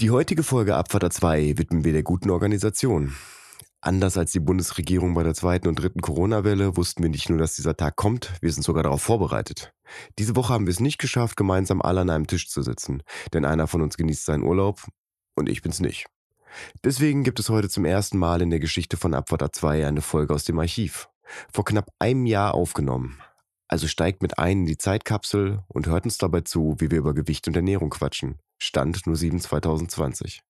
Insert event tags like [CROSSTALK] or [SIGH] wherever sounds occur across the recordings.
Die heutige Folge Abfahrt 2 widmen wir der guten Organisation. Anders als die Bundesregierung bei der zweiten und dritten Corona-Welle wussten wir nicht nur, dass dieser Tag kommt, wir sind sogar darauf vorbereitet. Diese Woche haben wir es nicht geschafft, gemeinsam alle an einem Tisch zu sitzen, denn einer von uns genießt seinen Urlaub und ich bin's nicht. Deswegen gibt es heute zum ersten Mal in der Geschichte von Abfahrt 2 eine Folge aus dem Archiv. Vor knapp einem Jahr aufgenommen. Also steigt mit ein in die Zeitkapsel und hört uns dabei zu, wie wir über Gewicht und Ernährung quatschen. Stand nur 7 2020.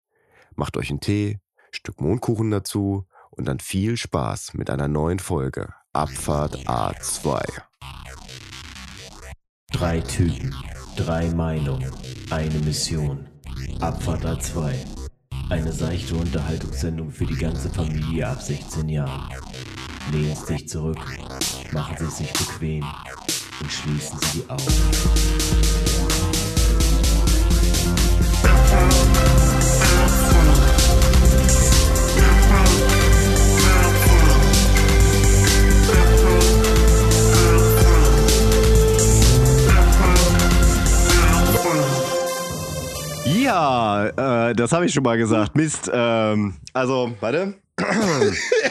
Macht euch einen Tee, Stück Mondkuchen dazu und dann viel Spaß mit einer neuen Folge Abfahrt A2. Drei Typen, drei Meinungen, eine Mission. Abfahrt A2. Eine seichte Unterhaltungssendung für die ganze Familie ab 16 Jahren. Lehnen sich zurück, machen Sie es sich bequem und schließen Sie Augen. Ja, äh, das habe ich schon mal gesagt. Mist. Ähm, also, warte. [LAUGHS]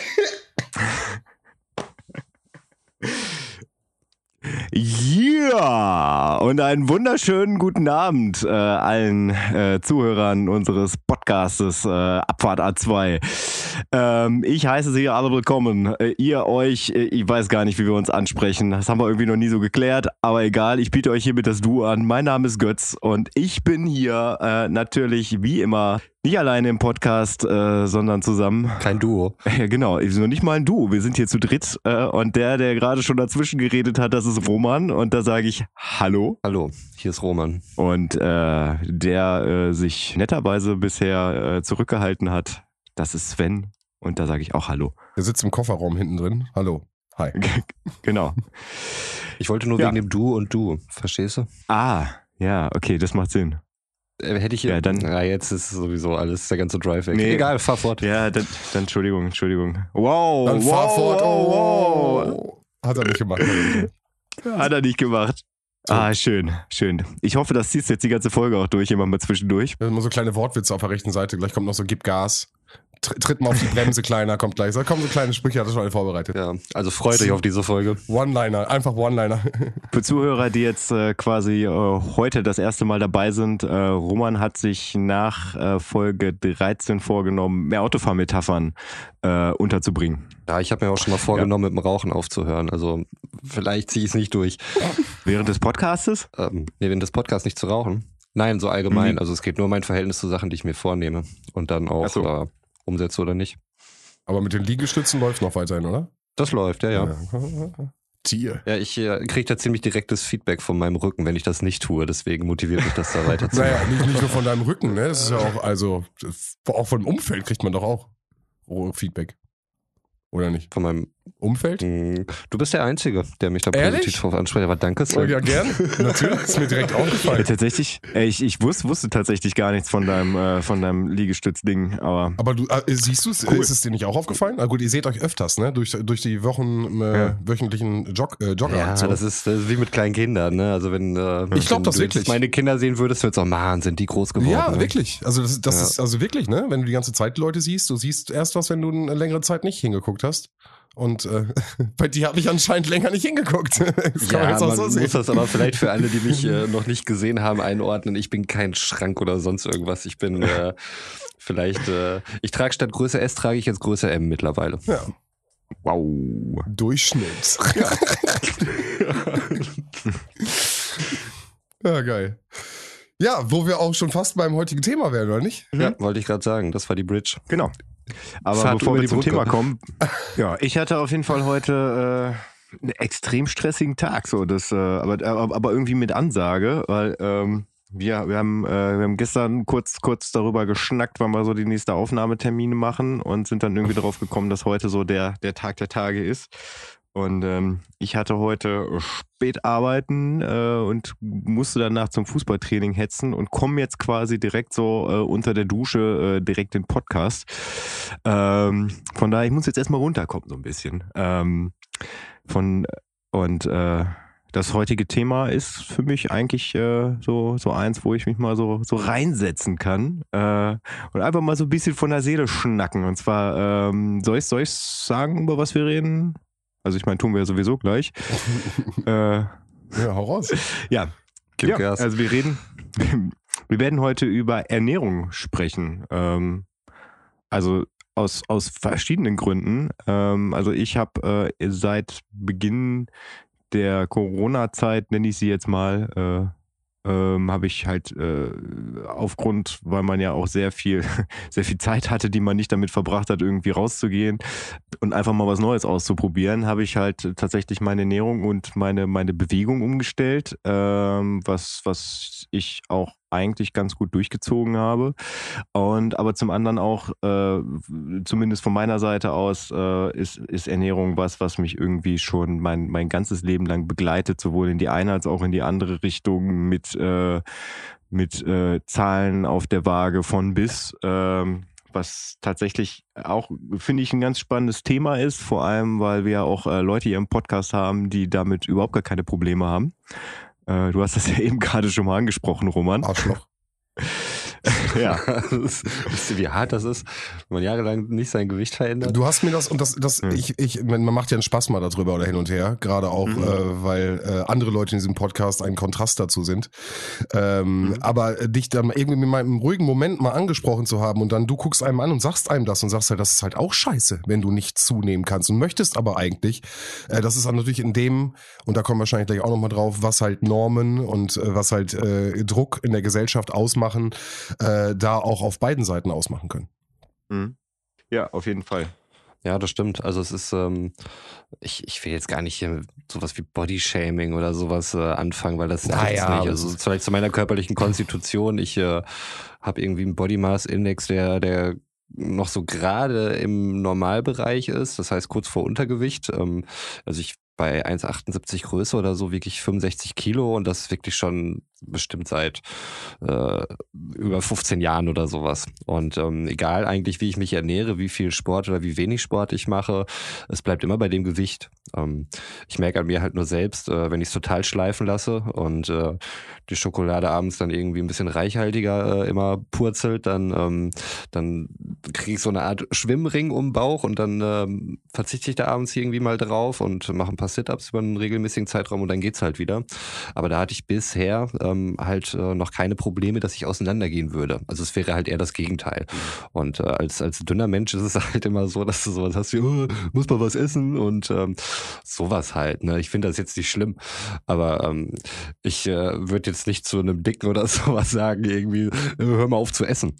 Ja, und einen wunderschönen guten Abend äh, allen äh, Zuhörern unseres Podcastes äh, Abfahrt A2. Ähm, ich heiße Sie alle willkommen. Äh, ihr euch, äh, ich weiß gar nicht, wie wir uns ansprechen. Das haben wir irgendwie noch nie so geklärt, aber egal, ich biete euch hiermit das Du an. Mein Name ist Götz und ich bin hier äh, natürlich wie immer nicht alleine im Podcast, äh, sondern zusammen. Kein Duo. [LAUGHS] Ja, genau. Ist noch nicht mal ein Duo. Wir sind hier zu dritt. Äh, und der, der gerade schon dazwischen geredet hat, das ist Roman. Und da sage ich Hallo. Hallo, hier ist Roman. Und äh, der äh, sich netterweise bisher äh, zurückgehalten hat, das ist Sven. Und da sage ich auch Hallo. Der sitzt im Kofferraum hinten drin. Hallo. Hi. [LAUGHS] genau. Ich wollte nur Ja. wegen dem Du und Du, verstehst du? Ah, ja, okay, das macht Sinn. Äh, Hätte ich Ja, dann- Ja, jetzt ist sowieso alles, der ganze Drive weg. Nee. Egal, fahr fort. Ja, dann, dann Entschuldigung, Entschuldigung. Wow, Dann wow, fahr fort. wow, Oh. Hat er nicht gemacht. Hat er nicht gemacht. wow. Hat er nicht gemacht. Ah, schön, schön. Ich hoffe, das ziehst du jetzt die ganze Folge auch durch, immer mal zwischendurch. Immer so kleine Wortwitze auf der rechten Seite. Gleich kommt noch so, gib Gas. Tr- Tritt mal auf die Bremse kleiner, kommt gleich. Da kommen so kleine Sprüche, hat er schon alle vorbereitet. Ja, also freut euch auf diese Folge. One-Liner, einfach One-Liner. [LAUGHS] Für Zuhörer, die jetzt äh, quasi äh, heute das erste Mal dabei sind, äh, Roman hat sich nach äh, Folge 13 vorgenommen, mehr Autofahrmetaphern äh, unterzubringen. Ja, ich habe mir auch schon mal vorgenommen, mit dem Rauchen aufzuhören. Also vielleicht ziehe ich es nicht durch. Während des Podcastes? Ähm, nee, wenn das Podcast nicht zu rauchen. Nein, so allgemein. Mhm. Also es geht nur um mein Verhältnis zu Sachen, die ich mir vornehme. Und dann auch Ach so. äh, umsetze oder nicht. Aber mit den Liegestützen läuft noch weiterhin, oder? Das läuft, ja, ja. [LAUGHS] Ja. Tier. Ja, ich äh, kriege da ziemlich direktes Feedback von meinem Rücken, wenn ich das nicht tue. Deswegen motiviert mich das da weiter [LAUGHS] zu Naja, nicht, nicht nur von deinem Rücken, ne? Das ist ja [LAUGHS] auch, also, das- auch vom Umfeld kriegt man doch auch Feedback. Oder nicht? Von meinem. Umfeld? Mm, Du bist der Einzige, der mich da Ehrlich? positiv drauf anspricht. Aber danke, Oh, Sven. ja, gern. Natürlich, ist mir direkt [LAUGHS] aufgefallen. tatsächlich, äh, ich, ich wusste, wusste tatsächlich gar nichts von deinem, äh, von deinem Liegestützding, aber Aber du, äh, siehst du es, Cool. ist es dir nicht auch aufgefallen? Na gut, ihr seht euch öfters, ne? Durch, durch die Wochen, äh, Ja. wöchentlichen Jog, äh, Jogger. Ja, so. das ist, das ist wie mit kleinen Kindern, ne? Also wenn, äh, Ich glaub wenn das du wirklich. meine Kinder sehen würdest, würdest du sagen, Mann, sind die groß geworden. Ja, ne? wirklich. Also das, das Ja. ist also wirklich, ne? Wenn du die ganze Zeit Leute siehst, du siehst erst was, wenn du eine längere Zeit nicht hingeguckt hast. Und äh, [LAUGHS] bei dir habe ich anscheinend länger nicht hingeguckt. [LAUGHS] Das kann man Ja, jetzt auch man so muss das aber vielleicht für alle, die mich [LAUGHS] äh, noch nicht gesehen haben, einordnen. Ich bin kein Schrank oder sonst irgendwas. Ich bin äh, vielleicht, äh, ich trage statt Größe S, trage ich jetzt Größe M mittlerweile. Ja, wow. Durchschnitt. ja, geil. Ja, wo wir auch schon fast beim heutigen Thema wären, oder nicht? Ja, wollte ich gerade sagen. Das war die Bridge. Genau. Aber Fahrt bevor wir zum Brücke. Thema kommen, [LAUGHS] ja, ich hatte auf jeden Fall heute äh, einen extrem stressigen Tag, so das, äh, aber, aber, aber irgendwie mit Ansage, weil ähm, wir, wir, haben, äh, wir haben gestern kurz, kurz darüber geschnackt, wann wir so die nächste Aufnahmetermine machen und sind dann irgendwie [LAUGHS] darauf gekommen, dass heute so der, der Tag der Tage ist. Und ähm, ich hatte heute spät arbeiten äh, und musste danach zum Fußballtraining hetzen und komme jetzt quasi direkt so äh, unter der Dusche äh, direkt den Podcast. Ähm, von daher, ich muss jetzt erstmal runterkommen so ein bisschen. Ähm, von und äh, das heutige Thema ist für mich eigentlich äh, so, so eins, wo ich mich mal so, so reinsetzen kann äh, und einfach mal so ein bisschen von der Seele schnacken. Und zwar, ähm, soll ich soll ich sagen, über was wir reden? Also ich meine, tun wir ja sowieso gleich. [LAUGHS] äh, ja, hau raus. [LAUGHS] Ja, ja also wir reden, wir werden heute über Ernährung sprechen. Ähm, also aus, aus verschiedenen Gründen. Ähm, also ich habe äh, seit Beginn der Corona-Zeit, nenne ich sie jetzt mal, äh, ähm, habe ich halt äh, aufgrund, weil man ja auch sehr viel, [LAUGHS] sehr viel Zeit hatte, die man nicht damit verbracht hat, irgendwie rauszugehen und einfach mal was Neues auszuprobieren, habe ich halt tatsächlich meine Ernährung und meine, meine Bewegung umgestellt, ähm, was, was ich auch eigentlich ganz gut durchgezogen habe. Und aber zum anderen auch, äh, zumindest von meiner Seite aus, äh, ist, ist Ernährung was, was mich irgendwie schon mein, mein ganzes Leben lang begleitet, sowohl in die eine als auch in die andere Richtung mit, äh, mit äh, Zahlen auf der Waage von bis. Ähm, was tatsächlich auch, finde ich, ein ganz spannendes Thema ist, vor allem, weil wir auch äh, Leute hier im Podcast haben, die damit überhaupt gar keine Probleme haben. Äh, du hast das [LAUGHS] ja eben gerade schon mal angesprochen, Roman. Arschloch. [LAUGHS] [LAUGHS] ja. Wisst ihr, wie hart das ist, wenn man jahrelang nicht sein Gewicht verändert? Du hast mir das, und das, das, mhm. ich, ich, man macht ja einen Spaß mal darüber oder hin und her, gerade auch, mhm. äh, weil äh, andere Leute in diesem Podcast ein Kontrast dazu sind. Ähm, mhm. Aber dich dann irgendwie in meinem ruhigen Moment mal angesprochen zu haben und dann du guckst einem an und sagst einem das und sagst halt, das ist halt auch scheiße, wenn du nicht zunehmen kannst und möchtest aber eigentlich, äh, das ist dann natürlich in dem, und da kommen wir wahrscheinlich gleich auch nochmal drauf, was halt Normen und äh, was halt äh, Druck in der Gesellschaft ausmachen, äh, da auch auf beiden Seiten ausmachen können. Mhm. Ja, auf jeden Fall. Ja, das stimmt. Also es ist, ähm, ich, ich will jetzt gar nicht hier sowas wie Bodyshaming oder sowas äh, anfangen, weil das naja, ist nicht. Also vielleicht zu meiner körperlichen [LAUGHS] Konstitution. Ich äh, habe irgendwie einen Body Mass Index, der, der noch so gerade im Normalbereich ist, das heißt kurz vor Untergewicht. Ähm, also ich bei 1,78 Größe oder so wirklich 65 Kilo und das wirklich schon bestimmt seit äh, über 15 Jahren oder sowas. Und ähm, egal eigentlich, wie ich mich ernähre, wie viel Sport oder wie wenig Sport ich mache, es bleibt immer bei dem Gewicht. Ähm, ich merke an mir halt nur selbst, äh, wenn ich es total schleifen lasse und äh, die Schokolade abends dann irgendwie ein bisschen reichhaltiger äh, immer purzelt, dann, ähm, dann kriege ich so eine Art Schwimmring um den Bauch und dann ähm, verzichte ich da abends irgendwie mal drauf und mache ein paar Sit-Ups über einen regelmäßigen Zeitraum und dann geht's halt wieder. Aber da hatte ich bisher ähm, halt äh, noch keine Probleme, dass ich auseinandergehen würde. Also es wäre halt eher das Gegenteil. Und äh, als, als dünner Mensch ist es [LAUGHS] halt immer so, dass du sowas hast wie, oh, muss man was essen und ähm, sowas halt. Ne? Ich finde das jetzt nicht schlimm, aber ähm, ich äh, würde jetzt nicht zu einem Dicken oder [LAUGHS] sowas sagen, irgendwie, äh, hör mal auf zu essen.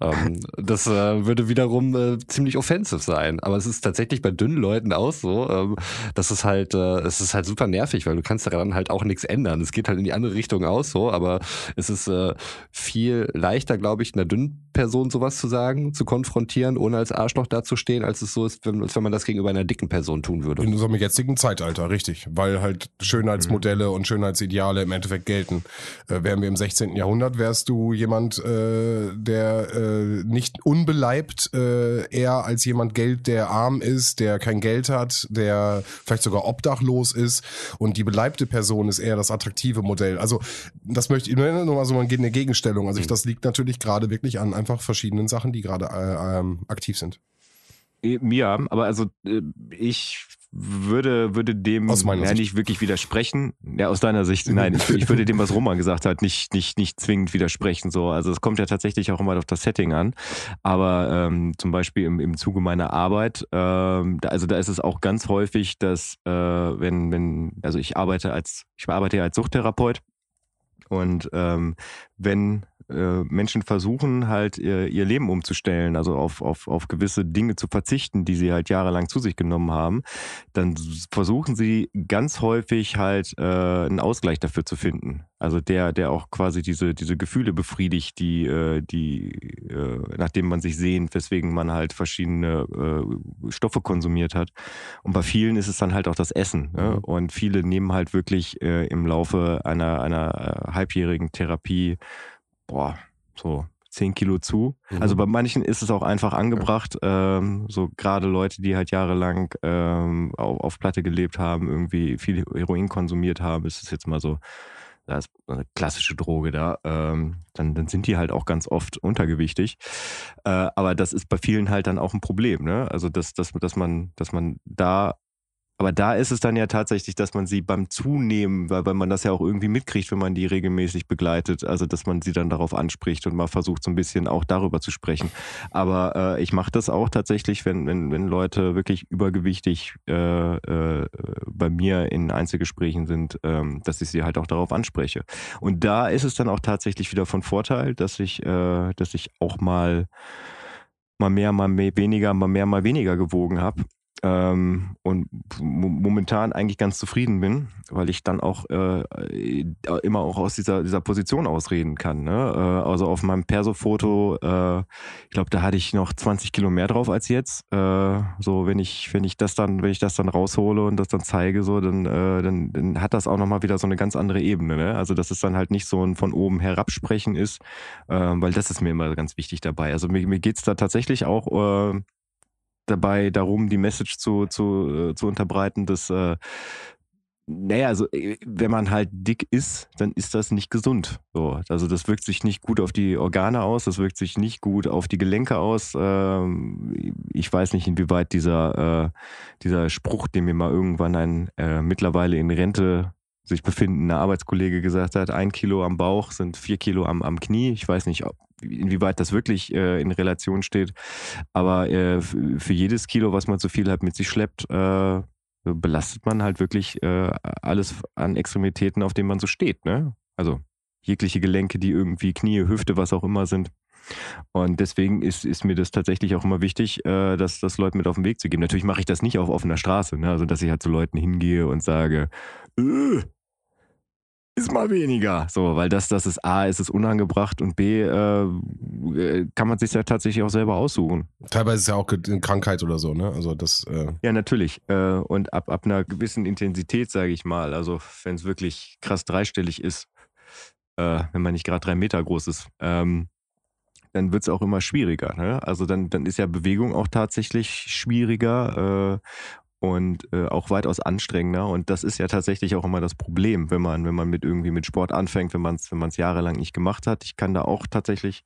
Ähm, [LAUGHS] das äh, würde wiederum äh, ziemlich offensiv sein. Aber es ist tatsächlich bei dünnen Leuten auch so, ähm, dass es halt, äh, es ist halt super nervig, weil du kannst daran halt auch nichts ändern. Es geht halt in die andere Richtung aus so, aber es ist äh, viel leichter, glaube ich, einer dünnen Person sowas zu sagen, zu konfrontieren, ohne als Arschloch dazustehen, als es so ist, wenn, als wenn man das gegenüber einer dicken Person tun würde. In unserem jetzigen Zeitalter, richtig. Weil halt Schönheitsmodelle mhm. und Schönheitsideale im Endeffekt gelten. Äh, wären wir im 16. Jahrhundert, wärst du jemand, äh, der äh, nicht unbeleibt äh, eher als jemand Geld, der arm ist, der kein Geld hat, der vielleicht sogar obdachlos ist und die beleibte Person ist eher das attraktive Modell. Also das möchte ich nur mal so eine Gegenstellung. Also ich, mhm. das liegt natürlich gerade wirklich an einfach verschiedenen Sachen, die gerade äh, ähm, aktiv sind. Ja, aber also äh, ich würde, würde dem aus meiner ja, Sicht. nicht wirklich widersprechen. Ja, aus deiner Sicht, [LAUGHS] nein, ich, ich, würde dem, was Roman gesagt hat, nicht, nicht, nicht zwingend widersprechen. So, also es kommt ja tatsächlich auch immer auf das Setting an. Aber ähm, zum Beispiel im, im Zuge meiner Arbeit, ähm, da, also da ist es auch ganz häufig, dass äh, wenn, wenn, also ich arbeite als, ich arbeite ja als Suchttherapeut und ähm, wenn äh, Menschen versuchen halt ihr, ihr, Leben umzustellen, also auf, auf, auf gewisse Dinge zu verzichten, die sie halt jahrelang zu sich genommen haben, dann versuchen sie ganz häufig halt äh, einen Ausgleich dafür zu finden. Also der, der auch quasi diese, diese Gefühle befriedigt, die, äh, die, äh, nachdem man sich sehnt, weswegen man halt verschiedene Stoffe konsumiert hat. Und bei vielen ist es dann halt auch das Essen. Ne? Mhm. Und viele nehmen halt wirklich im Laufe einer, einer äh, halbjährigen Therapie boah, so zehn Kilo zu. Mhm. Also bei manchen ist es auch einfach angebracht, ähm, so gerade Leute, die halt jahrelang ähm, auf, auf Platte gelebt haben, irgendwie viel Heroin konsumiert haben, ist es jetzt mal so, da ist eine klassische Droge da, ähm, dann, dann sind die halt auch ganz oft untergewichtig. Äh, aber das ist bei vielen halt dann auch ein Problem, ne? Also dass, dass, dass man, dass man da aber da ist es dann ja tatsächlich, dass man sie beim Zunehmen, weil, weil man das ja auch irgendwie mitkriegt, wenn man die regelmäßig begleitet, also dass man sie dann darauf anspricht und mal versucht, so ein bisschen auch darüber zu sprechen. Aber äh, ich mache das auch tatsächlich, wenn, wenn, wenn Leute wirklich übergewichtig äh, äh, bei mir in Einzelgesprächen sind, ähm, dass ich sie halt auch darauf anspreche. Und da ist es dann auch tatsächlich wieder von Vorteil, dass ich, äh, dass ich auch mal mal mehr, mal mehr, weniger, mal mehr, mal weniger gewogen habe ähm, und momentan eigentlich ganz zufrieden bin, weil ich dann auch äh, immer auch aus dieser, dieser Position ausreden kann. Ne? Äh, also auf meinem Perso-Foto, äh, ich glaube, da hatte ich noch 20 Kilo mehr drauf als jetzt. Äh, so, wenn ich, wenn ich das dann, wenn ich das dann raushole und das dann zeige, so, dann, äh, dann, dann hat das auch nochmal wieder so eine ganz andere Ebene. Ne? Also, dass es dann halt nicht so ein von oben herabsprechen ist, äh, weil das ist mir immer ganz wichtig dabei. Also mir, mir geht's da tatsächlich auch äh, dabei darum, die Message zu, zu, äh, zu unterbreiten, dass, äh, naja, also äh, wenn man halt dick ist, dann ist das nicht gesund. So, also das wirkt sich nicht gut auf die Organe aus, das wirkt sich nicht gut auf die Gelenke aus. Ähm, ich weiß nicht, inwieweit dieser, äh, dieser Spruch, den mir mal irgendwann ein äh, mittlerweile in Rente sich befindender Arbeitskollege gesagt hat, ein Kilo am Bauch sind vier Kilo am, am Knie. Ich weiß nicht, inwieweit das wirklich äh, in Relation steht. Aber äh, für jedes Kilo, was man zu viel hat, mit sich schleppt, äh, belastet man halt wirklich äh, alles an Extremitäten, auf denen man so steht. Ne? Also jegliche Gelenke, die irgendwie Knie, Hüfte, was auch immer sind. Und deswegen ist, ist mir das tatsächlich auch immer wichtig, äh, das, das Leuten mit auf den Weg zu geben. Natürlich mache ich das nicht auf offener Straße, ne? also dass ich halt zu Leuten hingehe und sage, äh, ist mal weniger. So, weil das, das ist A, ist es unangebracht und B, äh, kann man sich ja tatsächlich auch selber aussuchen. Teilweise ist ja auch eine Krankheit oder so, ne? Also das. Äh ja, natürlich. Äh, und ab, ab einer gewissen Intensität, sage ich mal, also wenn es wirklich krass dreistellig ist, äh, wenn man nicht gerade drei Meter groß ist, ähm, dann wird es auch immer schwieriger. Ne? Also dann, dann ist ja Bewegung auch tatsächlich schwieriger. Äh, und äh, auch weitaus anstrengender. Und das ist ja tatsächlich auch immer das Problem, wenn man, wenn man mit irgendwie mit Sport anfängt, wenn man es wenn jahrelang nicht gemacht hat. Ich kann da auch tatsächlich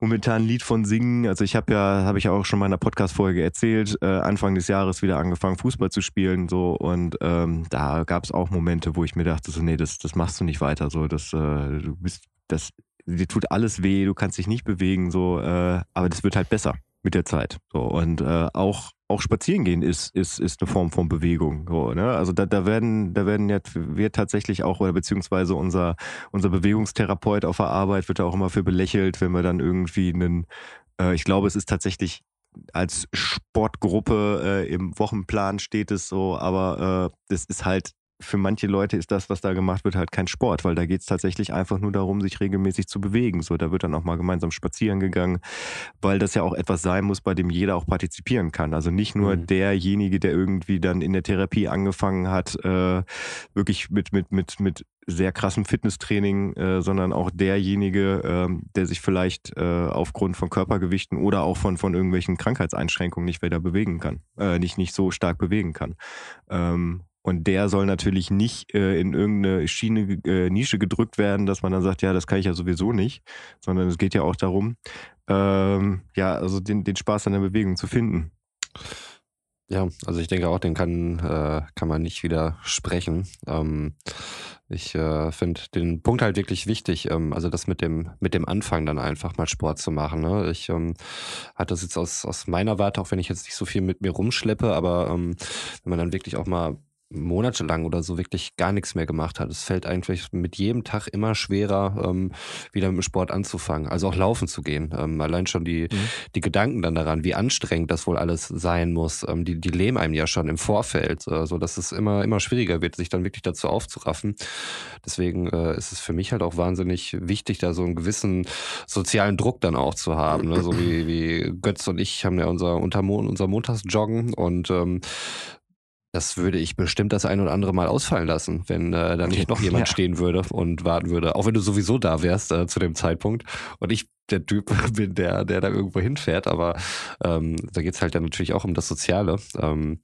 momentan ein Lied von singen. Also ich habe ja, habe ich auch schon in einer Podcast-Folge erzählt, äh, Anfang des Jahres wieder angefangen, Fußball zu spielen. So und ähm, da gab es auch Momente, wo ich mir dachte, so, nee, das, das machst du nicht weiter. So, das, äh, du bist, das, dir tut alles weh, du kannst dich nicht bewegen, so, äh, aber das wird halt besser mit der Zeit. So, und äh, auch auch spazieren gehen ist, ist, ist eine Form von Bewegung. So, ne? Also da, da werden, da werden ja wir tatsächlich auch, oder beziehungsweise unser, unser Bewegungstherapeut auf der Arbeit wird da auch immer für belächelt, wenn wir dann irgendwie einen, äh, ich glaube, es ist tatsächlich als Sportgruppe äh, im Wochenplan steht es so, aber äh, das ist halt für manche Leute ist das, was da gemacht wird, halt kein Sport, weil da geht es tatsächlich einfach nur darum, sich regelmäßig zu bewegen. So, da wird dann auch mal gemeinsam spazieren gegangen, weil das ja auch etwas sein muss, bei dem jeder auch partizipieren kann. Also nicht nur mhm. derjenige, der irgendwie dann in der Therapie angefangen hat, äh, wirklich mit, mit, mit, mit sehr krassem Fitnesstraining, äh, sondern auch derjenige, äh, der sich vielleicht äh, aufgrund von Körpergewichten oder auch von, von irgendwelchen Krankheitseinschränkungen nicht weiter bewegen kann, äh, nicht, nicht so stark bewegen kann. Ähm, und der soll natürlich nicht äh, in irgendeine Schiene, äh, Nische gedrückt werden, dass man dann sagt, ja, das kann ich ja sowieso nicht, sondern es geht ja auch darum, ähm, ja, also den, den Spaß an der Bewegung zu finden. Ja, also ich denke auch, den kann, äh, kann man nicht widersprechen. Ähm, ich äh, finde den Punkt halt wirklich wichtig, ähm, also das mit dem, mit dem Anfang dann einfach mal Sport zu machen. Ne? Ich ähm, hatte das jetzt aus, aus meiner Warte, auch wenn ich jetzt nicht so viel mit mir rumschleppe, aber ähm, wenn man dann wirklich auch mal monatelang oder so wirklich gar nichts mehr gemacht hat. Es fällt eigentlich mit jedem Tag immer schwerer, ähm, wieder mit dem Sport anzufangen. Also auch laufen zu gehen. Ähm, allein schon die, mhm. die Gedanken dann daran, wie anstrengend das wohl alles sein muss, ähm, die, die lähmen einem ja schon im Vorfeld, äh, so dass es immer, immer schwieriger wird, sich dann wirklich dazu aufzuraffen. Deswegen äh, ist es für mich halt auch wahnsinnig wichtig, da so einen gewissen sozialen Druck dann auch zu haben. Ne? So wie, wie Götz und ich haben ja unser, unter unser Montagsjoggen und ähm, das würde ich bestimmt das ein oder andere Mal ausfallen lassen, wenn äh, da nicht noch jemand ja. stehen würde und warten würde. Auch wenn du sowieso da wärst äh, zu dem Zeitpunkt. Und ich der Typ [LAUGHS] bin, der, der da irgendwo hinfährt, aber ähm, da geht's halt dann natürlich auch um das Soziale. Ähm,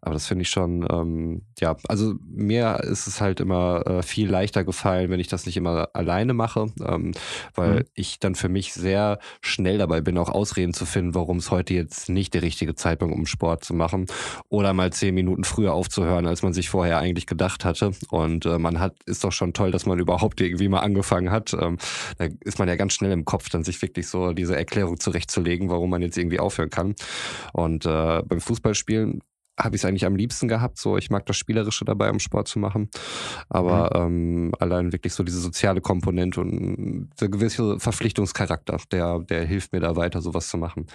aber das finde ich schon, ähm, ja, also mir ist es halt immer äh, viel leichter gefallen, wenn ich das nicht immer alleine mache, ähm, weil mhm. ich dann für mich sehr schnell dabei bin, auch Ausreden zu finden, warum es heute jetzt nicht der richtige Zeitpunkt um Sport zu machen oder mal zehn Minuten früher aufzuhören, als man sich vorher eigentlich gedacht hatte. Und äh, man hat, ist doch schon toll, dass man überhaupt irgendwie mal angefangen hat. Ähm, da ist man ja ganz schnell im Kopf, dann sich wirklich so diese Erklärung zurechtzulegen, warum man jetzt irgendwie aufhören kann. Und äh, beim Fußballspielen habe ich es eigentlich am liebsten gehabt. So, ich mag das Spielerische dabei, um Sport zu machen. Aber mhm. ähm, allein wirklich so diese soziale Komponente und der gewisse Verpflichtungscharakter, der, der hilft mir da weiter, sowas zu machen.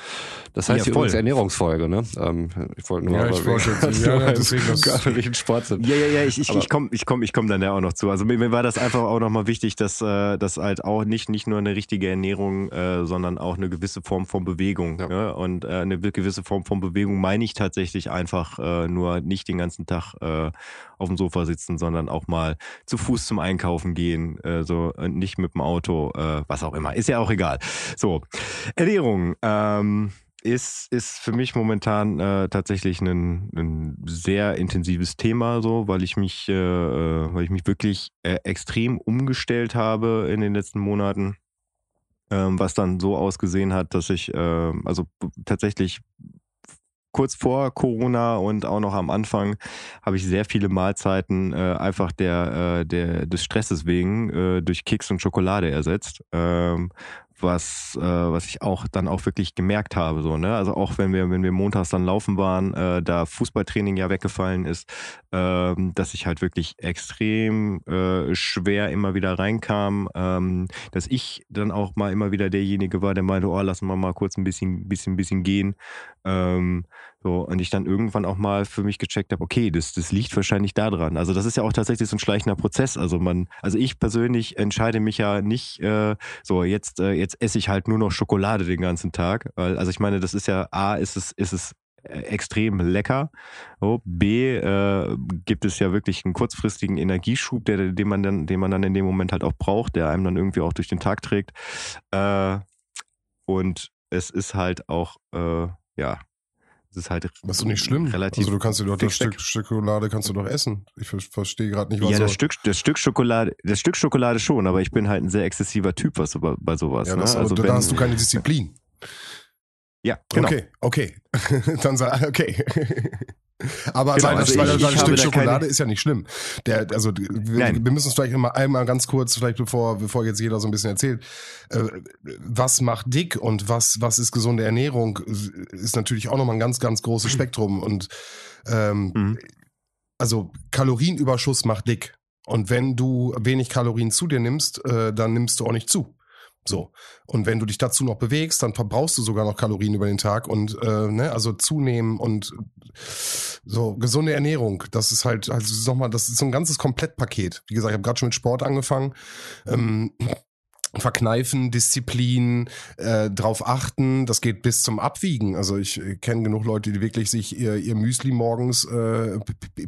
Das heißt ja, übrigens Ernährungsfolge, ne? Ähm, ich wollte nur ja, ich [LAUGHS] wollte jetzt, ja, ja, deswegen Sport sind. Ja, ja, ja, ich, ich, ich komme ich komm, ich komm dann ja auch noch zu. Also mir, mir war das einfach auch nochmal wichtig, dass, äh, dass halt auch nicht, nicht nur eine richtige Ernährung, äh, sondern auch eine gewisse Form von Bewegung. Ja. ja? Und äh, eine gewisse Form von Bewegung meine ich tatsächlich einfach äh, nur nicht den ganzen Tag äh, auf dem Sofa sitzen, sondern auch mal zu Fuß zum Einkaufen gehen, äh, so und nicht mit dem Auto, äh, was auch immer. Ist ja auch egal. So, Ernährung. Ähm, ist, ist für mich momentan äh, tatsächlich ein, ein sehr intensives Thema, so, weil ich mich, äh, äh weil ich mich wirklich äh, extrem umgestellt habe in den letzten Monaten. Ähm, was dann so ausgesehen hat, dass ich äh, also tatsächlich kurz vor Corona und auch noch am Anfang habe ich sehr viele Mahlzeiten äh, einfach der, äh, der, des Stresses wegen äh, durch Keks und Schokolade ersetzt. Ähm, was, äh, was ich auch dann auch wirklich gemerkt habe. So, ne? Also auch wenn wir, wenn wir montags dann laufen waren, äh, da Fußballtraining ja weggefallen ist, äh, dass ich halt wirklich extrem äh, schwer immer wieder reinkam, ähm, dass ich dann auch mal immer wieder derjenige war, der meinte, oh, lassen wir mal kurz ein bisschen, bisschen, bisschen gehen. Ähm, so, und ich dann irgendwann auch mal für mich gecheckt habe, okay, das, das liegt wahrscheinlich daran. Also das ist ja auch tatsächlich so ein schleichender Prozess. Also man, also ich persönlich entscheide mich ja nicht, äh, so jetzt, äh, jetzt esse ich halt nur noch Schokolade den ganzen Tag. Weil, also ich meine, das ist ja, A, ist es, ist es äh, extrem lecker. So, B äh, gibt es ja wirklich einen kurzfristigen Energieschub, der, den man dann, den man dann in dem Moment halt auch braucht, der einem dann irgendwie auch durch den Tag trägt. Äh, und es ist halt auch, äh, ja, das ist halt das ist doch nicht schlimm. Relativ also du kannst dir doch das Stück Schokolade kannst du doch essen. Ich verstehe gerade nicht, was Ja, das Stück, das Stück Schokolade, das Stück Schokolade schon, aber ich bin halt ein sehr exzessiver Typ, was bei, bei sowas. Ja, das, ne? also da wenn, hast du keine Disziplin. Ja, genau. Okay, okay. [LAUGHS] Dann sag, okay. [LAUGHS] Aber genau, also ein, ich, ich Stück Schokolade ist ja nicht schlimm. Der, also wir, wir müssen es vielleicht immer einmal ganz kurz, vielleicht bevor, bevor jetzt jeder so ein bisschen erzählt, äh, was macht dick und was, was ist gesunde Ernährung, ist natürlich auch nochmal ein ganz, ganz großes Spektrum. Und ähm, mhm. also Kalorienüberschuss macht dick. Und wenn du wenig Kalorien zu dir nimmst, äh, dann nimmst du auch nicht zu. So. Und wenn du dich dazu noch bewegst, dann verbrauchst du sogar noch Kalorien über den Tag und äh, ne, also zunehmen und so gesunde Ernährung, das ist halt, also nochmal, das ist so ein ganzes Komplettpaket. Wie gesagt, ich habe gerade schon mit Sport angefangen. Ähm, verkneifen, Disziplin, äh, drauf achten. Das geht bis zum Abwiegen. Also ich äh, kenne genug Leute, die wirklich sich ihr, ihr Müsli morgens äh,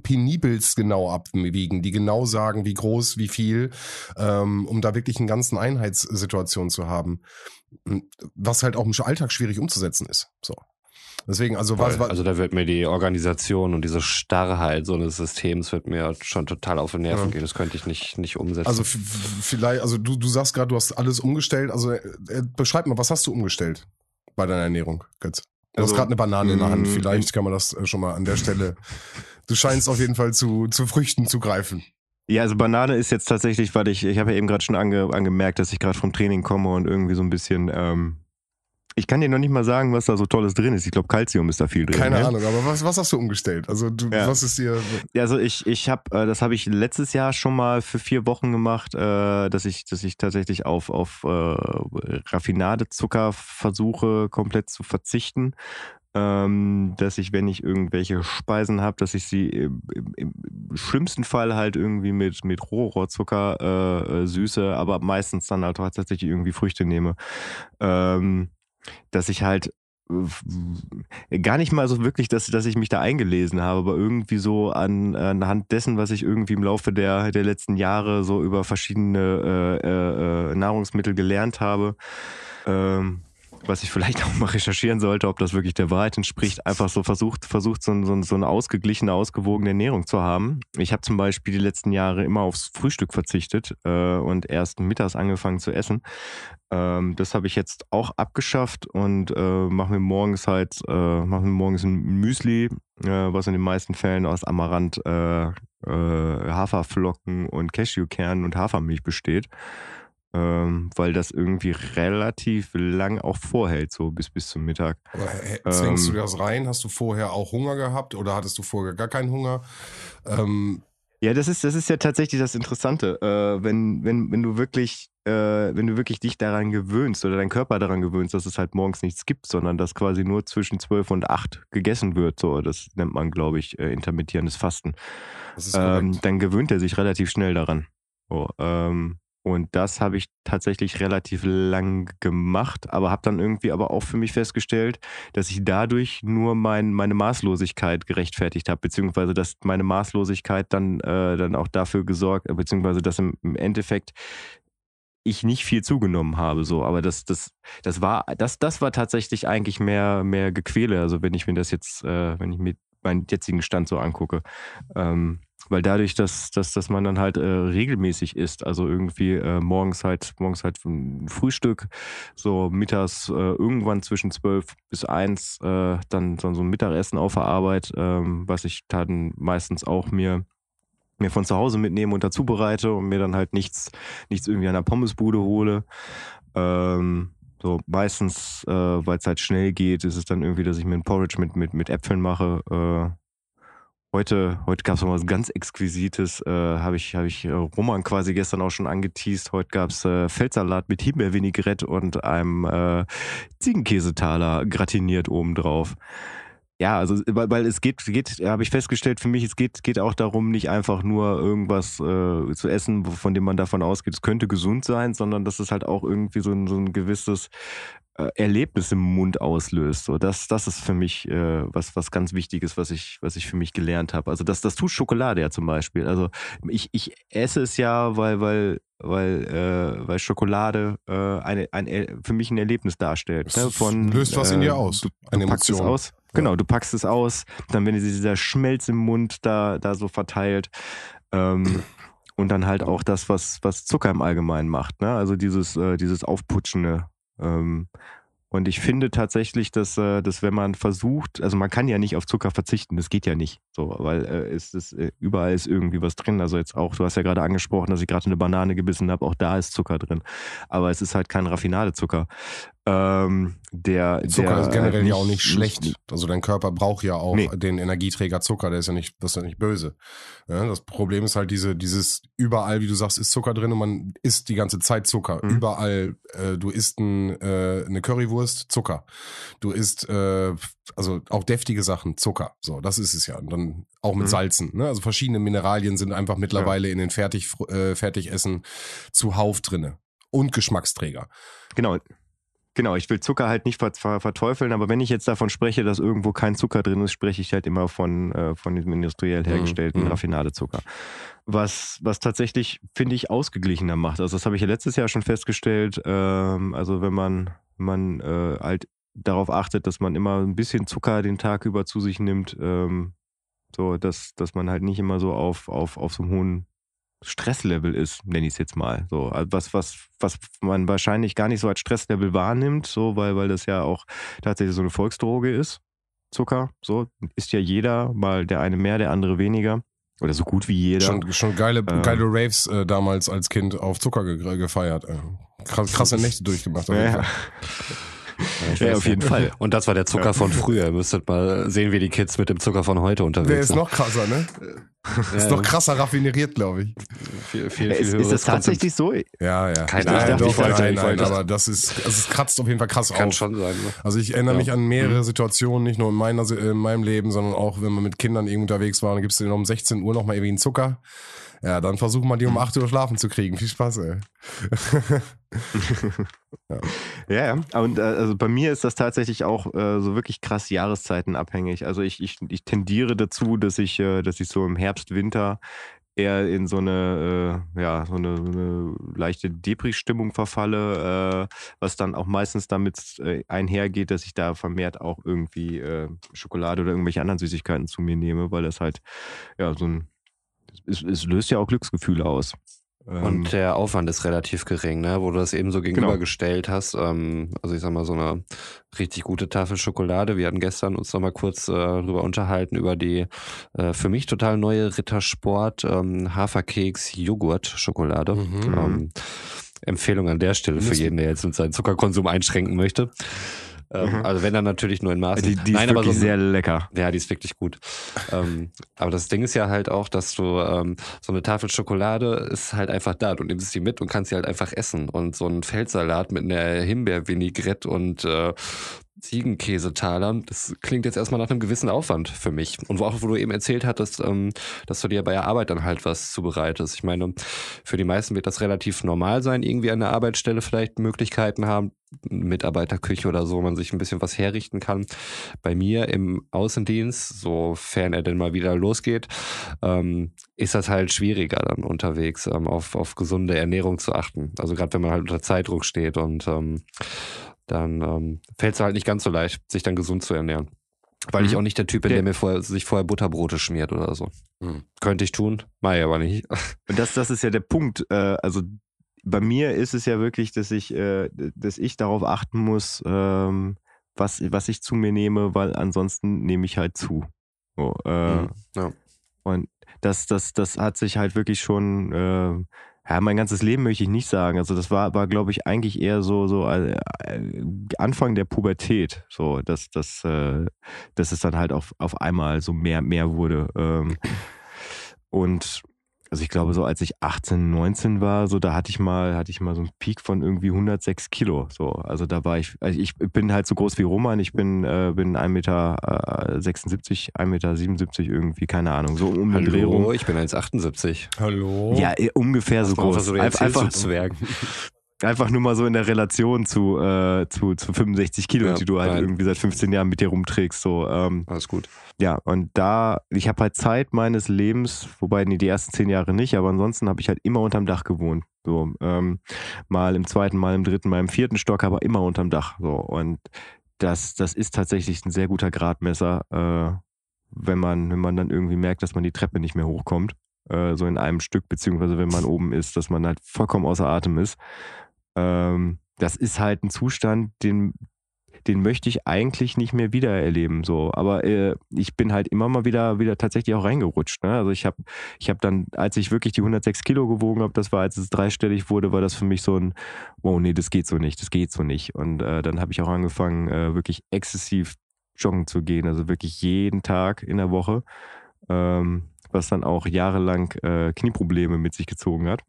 penibels genau abwiegen, die genau sagen, wie groß, wie viel, ähm, um da wirklich eine ganzen Einheitssituation zu haben. Was halt auch im Alltag schwierig umzusetzen ist. So. Deswegen, also was, was Also da wird mir die Organisation und diese Starrheit so eines Systems wird mir schon total auf den Nerven ja. gehen. Das könnte ich nicht, nicht umsetzen. Also vielleicht, also du, du sagst gerade, du hast alles umgestellt. Also äh, äh, beschreib mal, was hast du umgestellt bei deiner Ernährung, Götz? Du also, hast gerade eine Banane in der Hand. Mm, vielleicht kann man das äh, schon mal an der Stelle. Du scheinst auf jeden Fall zu, zu Früchten zu greifen. Ja, also Banane ist jetzt tatsächlich, weil ich, ich habe ja eben gerade schon ange, angemerkt, dass ich gerade vom Training komme und irgendwie so ein bisschen ähm, ich kann dir noch nicht mal sagen, was da so Tolles drin ist. Ich glaube, Calcium ist da viel drin. Keine ne? Ahnung, aber was, was hast du umgestellt? Also du, ja. was ist dir? Ja, also ich, ich habe, äh, das habe ich letztes Jahr schon mal für vier Wochen gemacht, äh, dass ich, dass ich tatsächlich auf auf äh, Raffinadezucker versuche, komplett zu verzichten. Ähm, dass ich, wenn ich irgendwelche Speisen habe, dass ich sie im, im, im, schlimmsten Fall halt irgendwie mit, mit Rohrohrzucker äh süße, aber meistens dann halt tatsächlich irgendwie Früchte nehme. Ähm, dass ich halt gar nicht mal so wirklich, dass, dass ich mich da eingelesen habe, aber irgendwie so an, anhand dessen, was ich irgendwie im Laufe der, der letzten Jahre so über verschiedene äh, äh, Nahrungsmittel gelernt habe, ähm, was ich vielleicht [LAUGHS] auch mal recherchieren sollte, ob das wirklich der Wahrheit entspricht, einfach so versucht, versucht so, so, so eine ausgeglichene, ausgewogene Ernährung zu haben. Ich habe zum Beispiel die letzten Jahre immer aufs Frühstück verzichtet äh, und erst mittags angefangen zu essen. Ähm, das habe ich jetzt auch abgeschafft und äh, mache mir morgens halt, äh, mache mir morgens ein Müsli, äh, was in den meisten Fällen aus Amaranth, äh, äh, Haferflocken und Cashewkernen und Hafermilch besteht ähm, weil das irgendwie relativ lang auch vorhält, so bis, bis zum Mittag. Aber zwängst ähm, du das rein? Hast du vorher auch Hunger gehabt oder hattest du vorher gar keinen Hunger? Ähm, ja, das ist, das ist ja tatsächlich das Interessante. Äh, wenn, wenn, wenn du wirklich, äh, wenn du wirklich dich daran gewöhnst oder dein Körper daran gewöhnst, dass es halt morgens nichts gibt, sondern dass quasi nur zwischen zwölf und acht gegessen wird, so, das nennt man, glaube ich, äh, intermittierendes Fasten. Ähm, dann gewöhnt er sich relativ schnell daran. So, ähm, und das habe ich tatsächlich relativ lang gemacht, aber habe dann irgendwie aber auch für mich festgestellt, dass ich dadurch nur mein, meine Maßlosigkeit gerechtfertigt habe, beziehungsweise dass meine Maßlosigkeit dann, äh, dann auch dafür gesorgt, beziehungsweise dass im, im Endeffekt ich nicht viel zugenommen habe, so, aber das, das, das war, das, das war tatsächlich eigentlich mehr, mehr Gequäle. Also wenn ich mir das jetzt, äh, wenn ich mir meinen jetzigen Stand so angucke. Ähm, weil dadurch, dass, dass, dass man dann halt äh, regelmäßig isst, also irgendwie äh, morgens halt, morgens halt ein Frühstück, so mittags äh, irgendwann zwischen zwölf bis eins äh, dann, dann so ein Mittagessen auf der Arbeit, ähm, was ich dann meistens auch mir mir von zu Hause mitnehme und dazu bereite und mir dann halt nichts, nichts irgendwie an der Pommesbude hole. Ähm, so meistens, äh, weil es halt schnell geht, ist es dann irgendwie, dass ich mir ein Porridge mit, mit, mit Äpfeln mache. Äh, heute heute gab es noch was ganz Exquisites. Äh, Habe ich, hab ich äh, Roman quasi gestern auch schon angeteased. Heute gab es äh, Feldsalat mit Himbeervinaigrette und einem äh, Ziegenkäsetaler gratiniert obendrauf. Ja, also weil, weil es geht, geht, habe ich festgestellt für mich, es geht, geht auch darum, nicht einfach nur irgendwas äh, zu essen, von dem man davon ausgeht, es könnte gesund sein, sondern dass es halt auch irgendwie so ein, so ein gewisses äh, Erlebnis im Mund auslöst. So, das, das ist für mich äh, was, was ganz Wichtiges, was ich, was ich für mich gelernt habe. Also das, das tut Schokolade ja zum Beispiel. Also ich, ich esse es ja, weil, weil weil, äh, weil Schokolade äh, eine, ein, für mich ein Erlebnis darstellt. Ne? Von, löst was äh, in dir aus. Du, du packst es aus. Genau, du packst es aus, dann wenn dieser Schmelz im Mund da, da so verteilt. Ähm, und dann halt auch das, was, was Zucker im Allgemeinen macht. Ne? Also dieses, äh, dieses Aufputschende. Ähm, und ich finde tatsächlich, dass, äh, dass wenn man versucht, also man kann ja nicht auf Zucker verzichten, das geht ja nicht, so, weil äh, es ist, äh, überall ist irgendwie was drin. Also jetzt auch, du hast ja gerade angesprochen, dass ich gerade eine Banane gebissen habe, auch da ist Zucker drin. Aber es ist halt kein Raffinadezucker. Ähm, der, Zucker der, ist generell ja auch nicht schlecht. Also dein Körper braucht ja auch nee. den Energieträger Zucker, der ist ja nicht, das ist ja nicht böse. Ja, das Problem ist halt diese, dieses überall, wie du sagst, ist Zucker drin und man isst die ganze Zeit Zucker. Mhm. Überall, äh, du isst ein, äh, eine Currywurst, Zucker. Du isst äh, also auch deftige Sachen, Zucker. So, das ist es ja. Und dann auch mit mhm. Salzen. Ne? Also verschiedene Mineralien sind einfach mittlerweile ja. in den Fertig, äh, Fertigessen zuhauf drinne. Und Geschmacksträger. Genau. Genau, ich will Zucker halt nicht verteufeln, aber wenn ich jetzt davon spreche, dass irgendwo kein Zucker drin ist, spreche ich halt immer von, äh, von diesem industriell mhm, hergestellten mhm. Raffinadezucker. Was, was tatsächlich, finde ich, ausgeglichener macht. Also das habe ich ja letztes Jahr schon festgestellt. Ähm, also wenn man, man äh, halt darauf achtet, dass man immer ein bisschen Zucker den Tag über zu sich nimmt, ähm, so dass, dass man halt nicht immer so auf, auf, auf so einem hohen Stresslevel ist, nenne ich es jetzt mal. So, also was, was, was man wahrscheinlich gar nicht so als Stresslevel wahrnimmt, so, weil, weil das ja auch tatsächlich so eine Volksdroge ist. Zucker, so, ist ja jeder, mal der eine mehr, der andere weniger. Oder so gut wie jeder. Schon, schon geile, ähm, geile Raves äh, damals als Kind auf Zucker ge gefeiert. Äh. Krasse Nächte durchgemacht. Ja, [LAUGHS] ja, auf jeden Fall. [LAUGHS] Und das war der Zucker von früher. Ihr müsstet mal sehen, wie die Kids mit dem Zucker von heute unterwegs sind. Der ist noch krasser, ne? [LAUGHS] Ja, ist noch krasser raffineriert, glaube ich. Viel, viel, viel ist, ist das tatsächlich so? Ja, ja. Keine Ahnung. Doch, nein, nein, aber das ist, also es kratzt auf jeden Fall krass Kann auf. schon sein. Ne? Also ich erinnere ja. mich an mehrere mhm. Situationen, nicht nur in, meiner, in meinem Leben, sondern auch, wenn man mit Kindern irgendwie unterwegs war, dann gibst du denen um 16 Uhr nochmal irgendwie einen Zucker. Ja, dann versuchen wir die um 8 Uhr schlafen zu kriegen. Viel Spaß, ey. [LAUGHS] ja. ja. Und äh, also bei mir ist das tatsächlich auch äh, so wirklich krass Jahreszeiten abhängig. Also ich, ich, ich tendiere dazu, dass ich, äh, dass ich so im Herbst, Winter eher in so eine, äh, ja, so eine, eine leichte Depri-Stimmung verfalle, äh, was dann auch meistens damit äh, einhergeht, dass ich da vermehrt auch irgendwie äh, Schokolade oder irgendwelche anderen Süßigkeiten zu mir nehme, weil das halt, ja, so ein, es, es löst ja auch Glücksgefühle aus. Ähm, und der Aufwand ist relativ gering, ne? wo du das eben so gegenübergestellt genau. hast. Ähm, also ich sag mal, so eine richtig gute Tafel Schokolade. Wir hatten gestern uns noch mal kurz äh, darüber unterhalten, über die äh, für mich total neue Rittersport ähm, Haferkeks Joghurt Schokolade. Mhm. Ähm, Empfehlung an der Stelle für jeden, der jetzt seinen Zuckerkonsum einschränken möchte. Ähm, mhm. Also wenn dann natürlich nur in Maßen. Die, die Nein, ist wirklich so, sehr lecker. Ja, die ist wirklich gut. ähm, aber das Ding ist ja halt auch, dass du ähm, so eine Tafel Schokolade ist halt einfach da. Du nimmst sie mit und kannst sie halt einfach essen. Und so ein Feldsalat mit einer Himbeervinaigrette und äh, Ziegenkäsetalern, das klingt jetzt erstmal nach einem gewissen Aufwand für mich. Und wo auch, wo du eben erzählt hattest, ähm, dass du dir bei der Arbeit dann halt was zubereitest. Ich meine, für die meisten wird das relativ normal sein, irgendwie an der Arbeitsstelle vielleicht Möglichkeiten haben, Mitarbeiterküche oder so, man sich ein bisschen was herrichten kann. Bei mir im Außendienst, sofern er denn mal wieder losgeht, ähm, ist das halt schwieriger dann unterwegs, ähm, auf, auf gesunde Ernährung zu achten. Also gerade wenn man halt unter Zeitdruck steht und ähm, dann ähm, fällt es halt nicht ganz so leicht, sich dann gesund zu ernähren. Weil mhm. ich auch nicht der Typ bin, der, der mir vorher, sich vorher Butterbrote schmiert oder so. Mhm. Könnte ich tun, mach ich aber nicht. [LAUGHS] Und das, das ist ja der Punkt. Äh, also bei mir ist es ja wirklich, dass ich, äh, dass ich darauf achten muss, ähm, was, was ich zu mir nehme, weil ansonsten nehme ich halt zu. So, äh, mhm. ja. Und das, das, das hat sich halt wirklich schon äh, ja, mein ganzes Leben möchte ich nicht sagen. Also das war, war glaube ich, eigentlich eher so, so äh, Anfang der Pubertät, so, dass, dass, äh, dass es dann halt auf, auf einmal so mehr, mehr wurde. Ähm, und also ich glaube, so als ich 18, 19 war, so da hatte ich mal, hatte ich mal so einen Peak von irgendwie 106 Kilo. So, also da war ich, also ich bin halt so groß wie Roman. Ich bin, äh, bin 1,76 Meter, 76, 1,77 Meter irgendwie, keine Ahnung, so um den Dreh rum. ich bin 1,78. Hallo. Ja, ungefähr so groß. So einfach, zu [LAUGHS] Einfach nur mal so in der Relation zu, äh, zu, zu 65 Kilo, ja, die du halt nein. irgendwie seit 15 Jahren mit dir rumträgst. So, ähm, Alles gut. Ja, und da, ich habe halt Zeit meines Lebens, wobei nee, die ersten zehn Jahre nicht, aber ansonsten habe ich halt immer unterm Dach gewohnt. So, ähm, mal im zweiten, mal im dritten, mal im vierten Stock, aber immer unterm Dach. So, und das, das ist tatsächlich ein sehr guter Gradmesser, äh, wenn man, wenn man dann irgendwie merkt, dass man die Treppe nicht mehr hochkommt, äh, so in einem Stück, beziehungsweise wenn man oben ist, dass man halt vollkommen außer Atem ist ähm, das ist halt ein Zustand, den, den möchte ich eigentlich nicht mehr wieder erleben. So, aber äh, ich bin halt immer mal wieder wieder tatsächlich auch reingerutscht. Ne? Also ich habe ich habe dann, als ich wirklich die 106 Kilo gewogen habe, das war, als es dreistellig wurde, war das für mich so ein, wow, nee, das geht so nicht, das geht so nicht. Und äh, dann habe ich auch angefangen, äh, wirklich exzessiv joggen zu gehen, also wirklich jeden Tag in der Woche, ähm, was dann auch jahrelang äh, Knieprobleme mit sich gezogen hat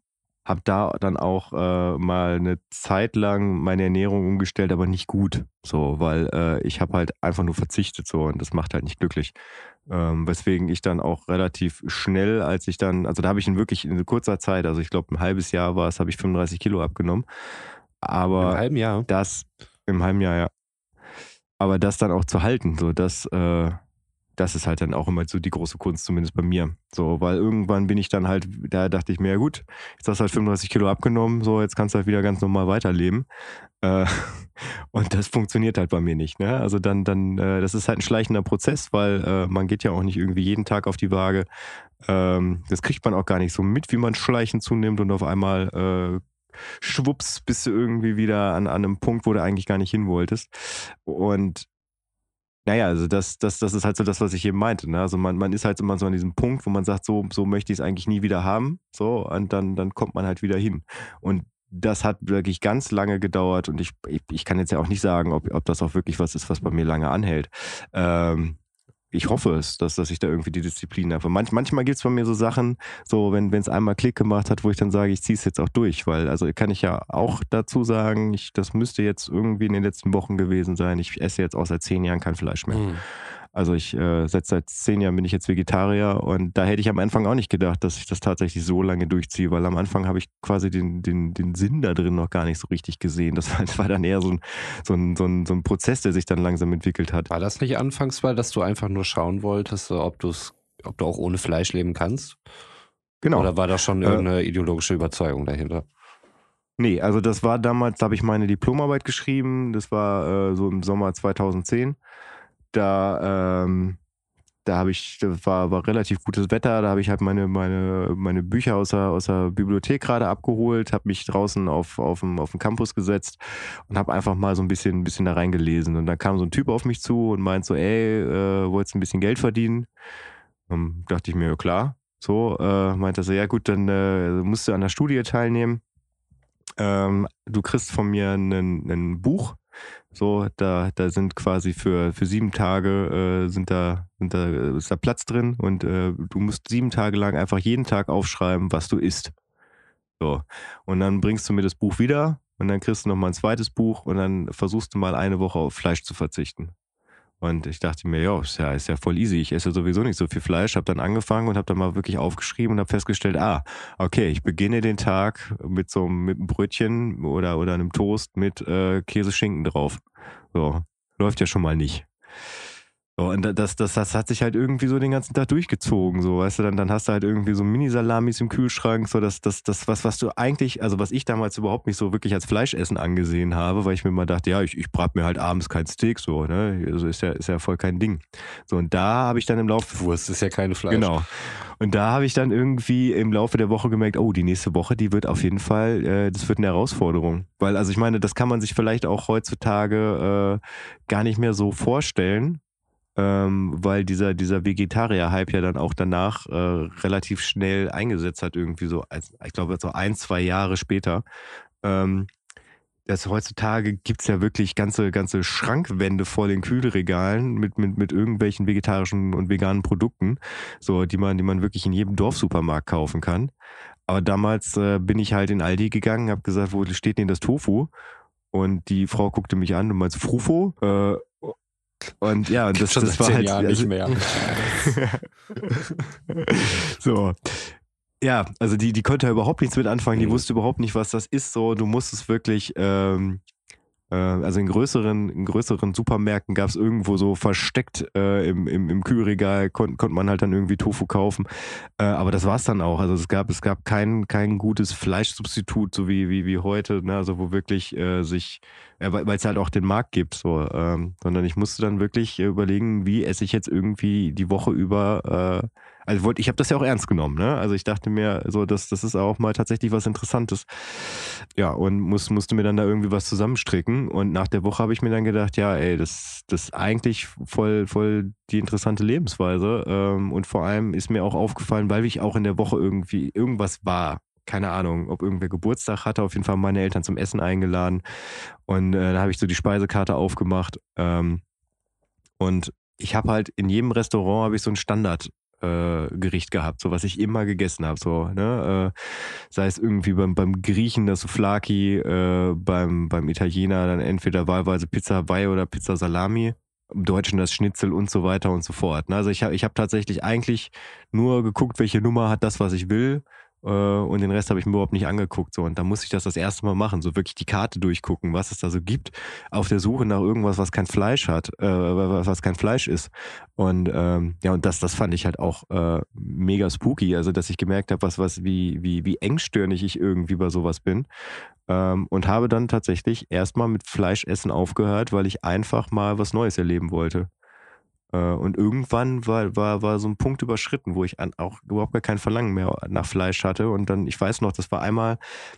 habe da dann auch äh, mal eine Zeit lang meine Ernährung umgestellt, aber nicht gut. So, weil äh, ich habe halt einfach nur verzichtet so und das macht halt nicht glücklich. Ähm, weswegen ich dann auch relativ schnell, als ich dann, also da habe ich in wirklich in kurzer Zeit, also ich glaube ein halbes Jahr war es, habe ich 35 Kilo abgenommen. Aber Im halben Jahr? Das im halben Jahr, ja. Aber das dann auch zu halten, so das äh, das ist halt dann auch immer so die große Kunst, zumindest bei mir. So, weil irgendwann bin ich dann halt, da dachte ich mir, ja gut, jetzt hast du halt 35 Kilo abgenommen, so, jetzt kannst du halt wieder ganz normal weiterleben. Äh, [LAUGHS] und das funktioniert halt bei mir nicht. Ne? Also dann, dann, äh, das ist halt ein schleichender Prozess, weil äh, man geht ja auch nicht irgendwie jeden Tag auf die Waage. Ähm, das kriegt man auch gar nicht so mit, wie man schleichend zunimmt und auf einmal äh, schwupps bist du irgendwie wieder an, an einem Punkt, wo du eigentlich gar nicht hin wolltest. Und naja, also das, das, das ist halt so das, was ich eben meinte. Ne? Also man, man ist halt immer so an diesem Punkt, wo man sagt, so, so möchte ich es eigentlich nie wieder haben. So, und dann, dann kommt man halt wieder hin. Und das hat wirklich ganz lange gedauert und ich, ich, ich kann jetzt ja auch nicht sagen, ob, ob das auch wirklich was ist, was bei mir lange anhält. Ähm, ich hoffe es, dass, dass ich da irgendwie die Disziplin habe. Manch, manchmal gibt es bei mir so Sachen, so wenn es einmal Klick gemacht hat, wo ich dann sage, ich ziehe es jetzt auch durch, weil also kann ich ja auch dazu sagen, ich, das müsste jetzt irgendwie in den letzten Wochen gewesen sein. Ich esse jetzt auch seit zehn Jahren kein Fleisch mehr. Mhm. Also ich äh, seit, seit zehn Jahren bin ich jetzt Vegetarier und da hätte ich am Anfang auch nicht gedacht, dass ich das tatsächlich so lange durchziehe, weil am Anfang habe ich quasi den, den, den Sinn da drin noch gar nicht so richtig gesehen. Das [LAUGHS] war, das war dann eher so ein, so, ein, so, ein, so ein Prozess, der sich dann langsam entwickelt hat. War das nicht anfangs, weil dass du einfach nur schauen wolltest, ob, du's, ob du auch ohne Fleisch leben kannst? Genau. Oder war da schon äh, irgendeine ideologische Überzeugung dahinter? Nee, also das war damals, da habe ich meine Diplomarbeit geschrieben. Das war äh, so im Sommer 2010. Da, ähm, da habe ich, war, war relativ gutes Wetter. Da habe ich halt meine, meine, meine Bücher aus der, aus der Bibliothek gerade abgeholt, habe mich draußen auf, auf, dem, auf dem Campus gesetzt und habe einfach mal so ein bisschen, ein bisschen da reingelesen. Und da kam so ein Typ auf mich zu und meint so, ey, äh, wolltest ein bisschen Geld verdienen? Und dachte ich mir, ja, klar. So, äh, meinte er so, ja gut, dann äh, musst du an der Studie teilnehmen ähm, du kriegst von mir ein Buch. So, da, da sind quasi für, für sieben Tage äh, sind da, sind da, ist da Platz drin und äh, du musst sieben Tage lang einfach jeden Tag aufschreiben, was du isst. So. Und dann bringst du mir das Buch wieder und dann kriegst du noch mal ein zweites Buch und dann versuchst du mal eine Woche auf Fleisch zu verzichten. Und ich dachte mir, ja, ist ja, ist ja voll easy. Ich esse sowieso nicht so viel Fleisch. Habe dann angefangen und habe dann mal wirklich aufgeschrieben und habe festgestellt, ah, okay, ich beginne den Tag mit so mit einem Brötchen oder oder einem Toast mit äh, Käse-Schinken drauf. So läuft ja schon mal nicht. So, und das, das, das hat sich halt irgendwie so den ganzen Tag durchgezogen, so, weißt du, dann, dann hast du halt irgendwie so Mini-Salamis im Kühlschrank, so, das, das, das, was, was du eigentlich, also was ich damals überhaupt nicht so wirklich als Fleischessen angesehen habe, weil ich mir mal dachte, ja, ich, ich brat mir halt abends kein Steak, so, ne, also ist ja, ist ja voll kein Ding. So, und da habe ich dann im Laufe. Wurst ist ja keine Fleisch. Genau. Und da habe ich dann irgendwie im Laufe der Woche gemerkt, oh, die nächste Woche, die wird auf jeden Fall, äh, das wird eine Herausforderung. Weil, also ich meine, das kann man sich vielleicht auch heutzutage äh, gar nicht mehr so vorstellen ähm, weil dieser, dieser Vegetarier-Hype ja dann auch danach äh, relativ schnell eingesetzt hat, irgendwie so, als, ich glaube, so ein, zwei Jahre später. Ähm, das heutzutage gibt's ja wirklich ganze, ganze Schrankwände vor den Kühlregalen mit, mit, mit irgendwelchen vegetarischen und veganen Produkten, so, die man, die man wirklich in jedem Dorfsupermarkt kaufen kann. Aber damals äh, bin ich halt in Aldi gegangen, habe gesagt, wo steht denn das Tofu? Und die Frau guckte mich an und meinte, Frufo? Äh, und ja, das, schon das war halt Jahren nicht mehr. [LAUGHS] so. Ja, also die, die konnte ja überhaupt nichts mit anfangen, die mhm. wusste überhaupt nicht, was das ist. So, du musstest wirklich ähm, äh, also in größeren, in größeren Supermärkten gab es irgendwo so versteckt äh, im, im, im Kühlregal, kon konnte man halt dann irgendwie Tofu kaufen. Äh, aber das war es dann auch. Also es gab, es gab kein, kein gutes Fleischsubstitut, so wie, wie, wie heute, ne? also wo wirklich äh, sich, äh, weil es halt auch den Markt gibt, so, ähm, sondern ich musste dann wirklich überlegen, wie esse ich jetzt irgendwie die Woche über äh, also wollte, ich habe das ja auch ernst genommen, ne? Also ich dachte mir, so, das, das ist auch mal tatsächlich was Interessantes. Ja, und muss, musste mir dann da irgendwie was zusammenstricken. Und nach der Woche habe ich mir dann gedacht, ja, ey, das, das ist eigentlich voll, voll die interessante Lebensweise. Ähm, und vor allem ist mir auch aufgefallen, weil ich auch in der Woche irgendwie irgendwas war, keine Ahnung, ob irgendwer Geburtstag hatte. Auf jeden Fall meine Eltern zum Essen eingeladen. Und äh, dann habe ich so die Speisekarte aufgemacht. Ähm, und ich habe halt in jedem Restaurant habe ich so ein Standard äh, Gericht gehabt, so was ich immer gegessen habe. So, ne? Äh, sei es irgendwie beim, beim Griechen das Souflaki, äh, beim, beim Italiener dann entweder wahlweise Pizza Hawaii oder Pizza Salami, im Deutschen das Schnitzel und so weiter und so fort. Ne? Also ich habe ich hab tatsächlich eigentlich nur geguckt, welche Nummer hat das, was ich will und den Rest habe ich mir überhaupt nicht angeguckt. So. Und da musste ich das das erste Mal machen, so wirklich die Karte durchgucken, was es da so gibt, auf der Suche nach irgendwas, was kein Fleisch hat, äh, was kein Fleisch ist. Und ähm, ja, und das, das fand ich halt auch äh, mega spooky. Also, dass ich gemerkt habe, was, was, wie, wie, wie engstirnig ich irgendwie bei sowas bin. Ähm, und habe dann tatsächlich erstmal mit Fleischessen aufgehört, weil ich einfach mal was Neues erleben wollte. Äh, und irgendwann war, war, war so ein Punkt überschritten, wo ich auch überhaupt gar kein Verlangen mehr nach Fleisch hatte. Und dann, ich weiß noch, das war einmal,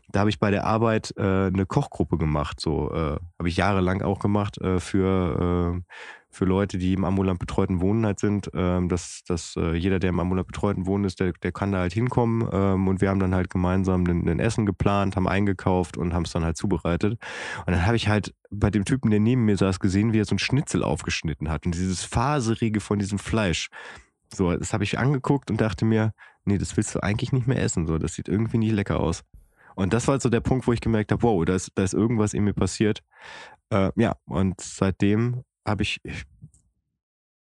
da habe ich bei der Arbeit äh, eine Kochgruppe gemacht. So äh, habe ich jahrelang auch gemacht äh, für für Leute, die im ambulant betreuten Wohnen halt sind, ähm, dass, dass äh, jeder, der im ambulant betreuten Wohnen ist, der, der kann da halt hinkommen. Ähm, und wir haben dann halt gemeinsam ein, Essen geplant, haben eingekauft und haben es dann halt zubereitet. Und dann habe ich halt bei dem Typen, der neben mir saß, gesehen, wie er so ein Schnitzel aufgeschnitten hat. Und dieses Faserige von diesem Fleisch. So, das habe ich angeguckt und dachte mir, nee, das willst du eigentlich nicht mehr essen. So, das sieht irgendwie nicht lecker aus. Und das war so der Punkt, wo ich gemerkt habe, wow, da ist, da ist irgendwas in mir passiert. Äh, ja, und seitdem habe ich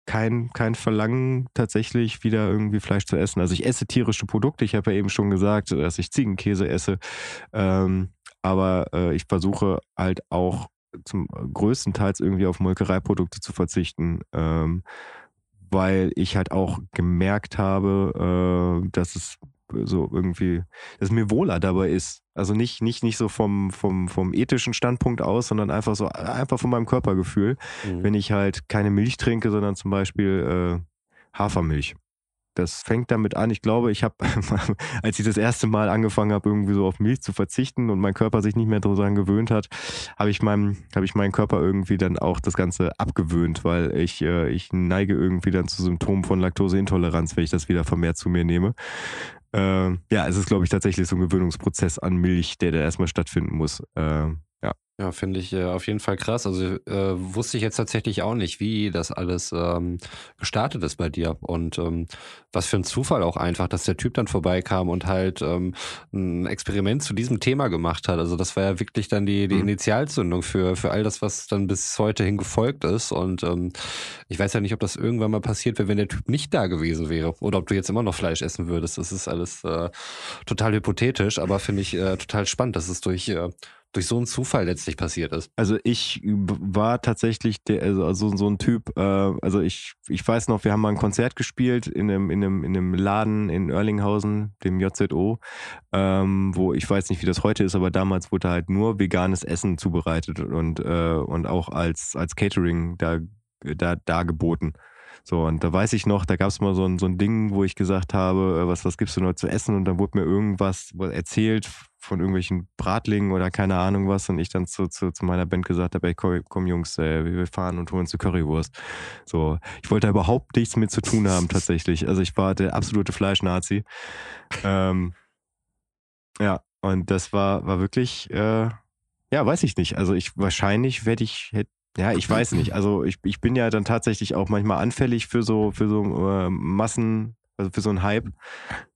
kein, kein Verlangen, tatsächlich wieder irgendwie Fleisch zu essen. Also ich esse tierische Produkte. Ich habe ja eben schon gesagt, dass ich Ziegenkäse esse. Ähm, aber äh, ich versuche halt auch zum größtenteils irgendwie auf Molkereiprodukte zu verzichten, ähm, weil ich halt auch gemerkt habe, äh, dass es so irgendwie, dass mir wohler dabei ist. Also nicht, nicht, nicht so vom, vom, vom ethischen Standpunkt aus, sondern einfach so, einfach von meinem Körpergefühl, mhm. wenn ich halt keine Milch trinke, sondern zum Beispiel äh, Hafermilch das fängt damit an. Ich glaube, ich habe, [LAUGHS] als ich das erste Mal angefangen habe, irgendwie so auf Milch zu verzichten und mein Körper sich nicht mehr daran gewöhnt hat, habe ich meinem, habe ich meinen Körper irgendwie dann auch das Ganze abgewöhnt, weil ich, äh, ich neige irgendwie dann zu Symptomen von Laktoseintoleranz, wenn ich das wieder vermehrt zu mir nehme. Äh, ja, es ist, glaube ich, tatsächlich so ein Gewöhnungsprozess an Milch, der da erstmal stattfinden muss. Äh, ja, finde ich äh, auf jeden Fall krass. Also äh, wusste ich jetzt tatsächlich auch nicht, wie das alles ähm, gestartet ist bei dir. Und ähm, was für ein Zufall auch einfach, dass der Typ dann vorbeikam und halt ähm, ein Experiment zu diesem Thema gemacht hat. Also das war ja wirklich dann die, die mhm. Initialzündung für, für all das, was dann bis heute hin gefolgt ist. Und ähm, ich weiß ja nicht, ob das irgendwann mal passiert wäre, wenn der Typ nicht da gewesen wäre. Oder ob du jetzt immer noch Fleisch essen würdest. Das ist alles äh, total hypothetisch, aber finde ich äh, total spannend, dass es durch äh, durch so einen Zufall letztlich passiert ist. Also ich war tatsächlich der, also, also so ein Typ, äh, also ich, ich weiß noch, wir haben mal ein Konzert gespielt in einem, in einem, in einem Laden in Erlinghausen, dem JZO, ähm, wo ich weiß nicht, wie das heute ist, aber damals wurde halt nur veganes Essen zubereitet und, äh, und auch als, als Catering da, da, da geboten. So, und da weiß ich noch, da gab es mal so ein, so ein Ding, wo ich gesagt habe, äh, was, was gibst du noch zu essen? Und dann wurde mir irgendwas erzählt von irgendwelchen Bratlingen oder keine Ahnung was. Und ich dann zu, zu, zu meiner Band gesagt habe, ey, komm, komm Jungs, äh, wir fahren und holen eine Currywurst. So, ich wollte da überhaupt nichts mit zu tun haben tatsächlich. Also ich war der absolute Fleischnazi. Ähm, ja, und das war, war wirklich, äh, ja, weiß ich nicht. Also ich wahrscheinlich werde ich, hätte ja, ich weiß nicht. Also ich, ich bin ja dann tatsächlich auch manchmal anfällig für so, für so äh, Massen, also für so einen Hype,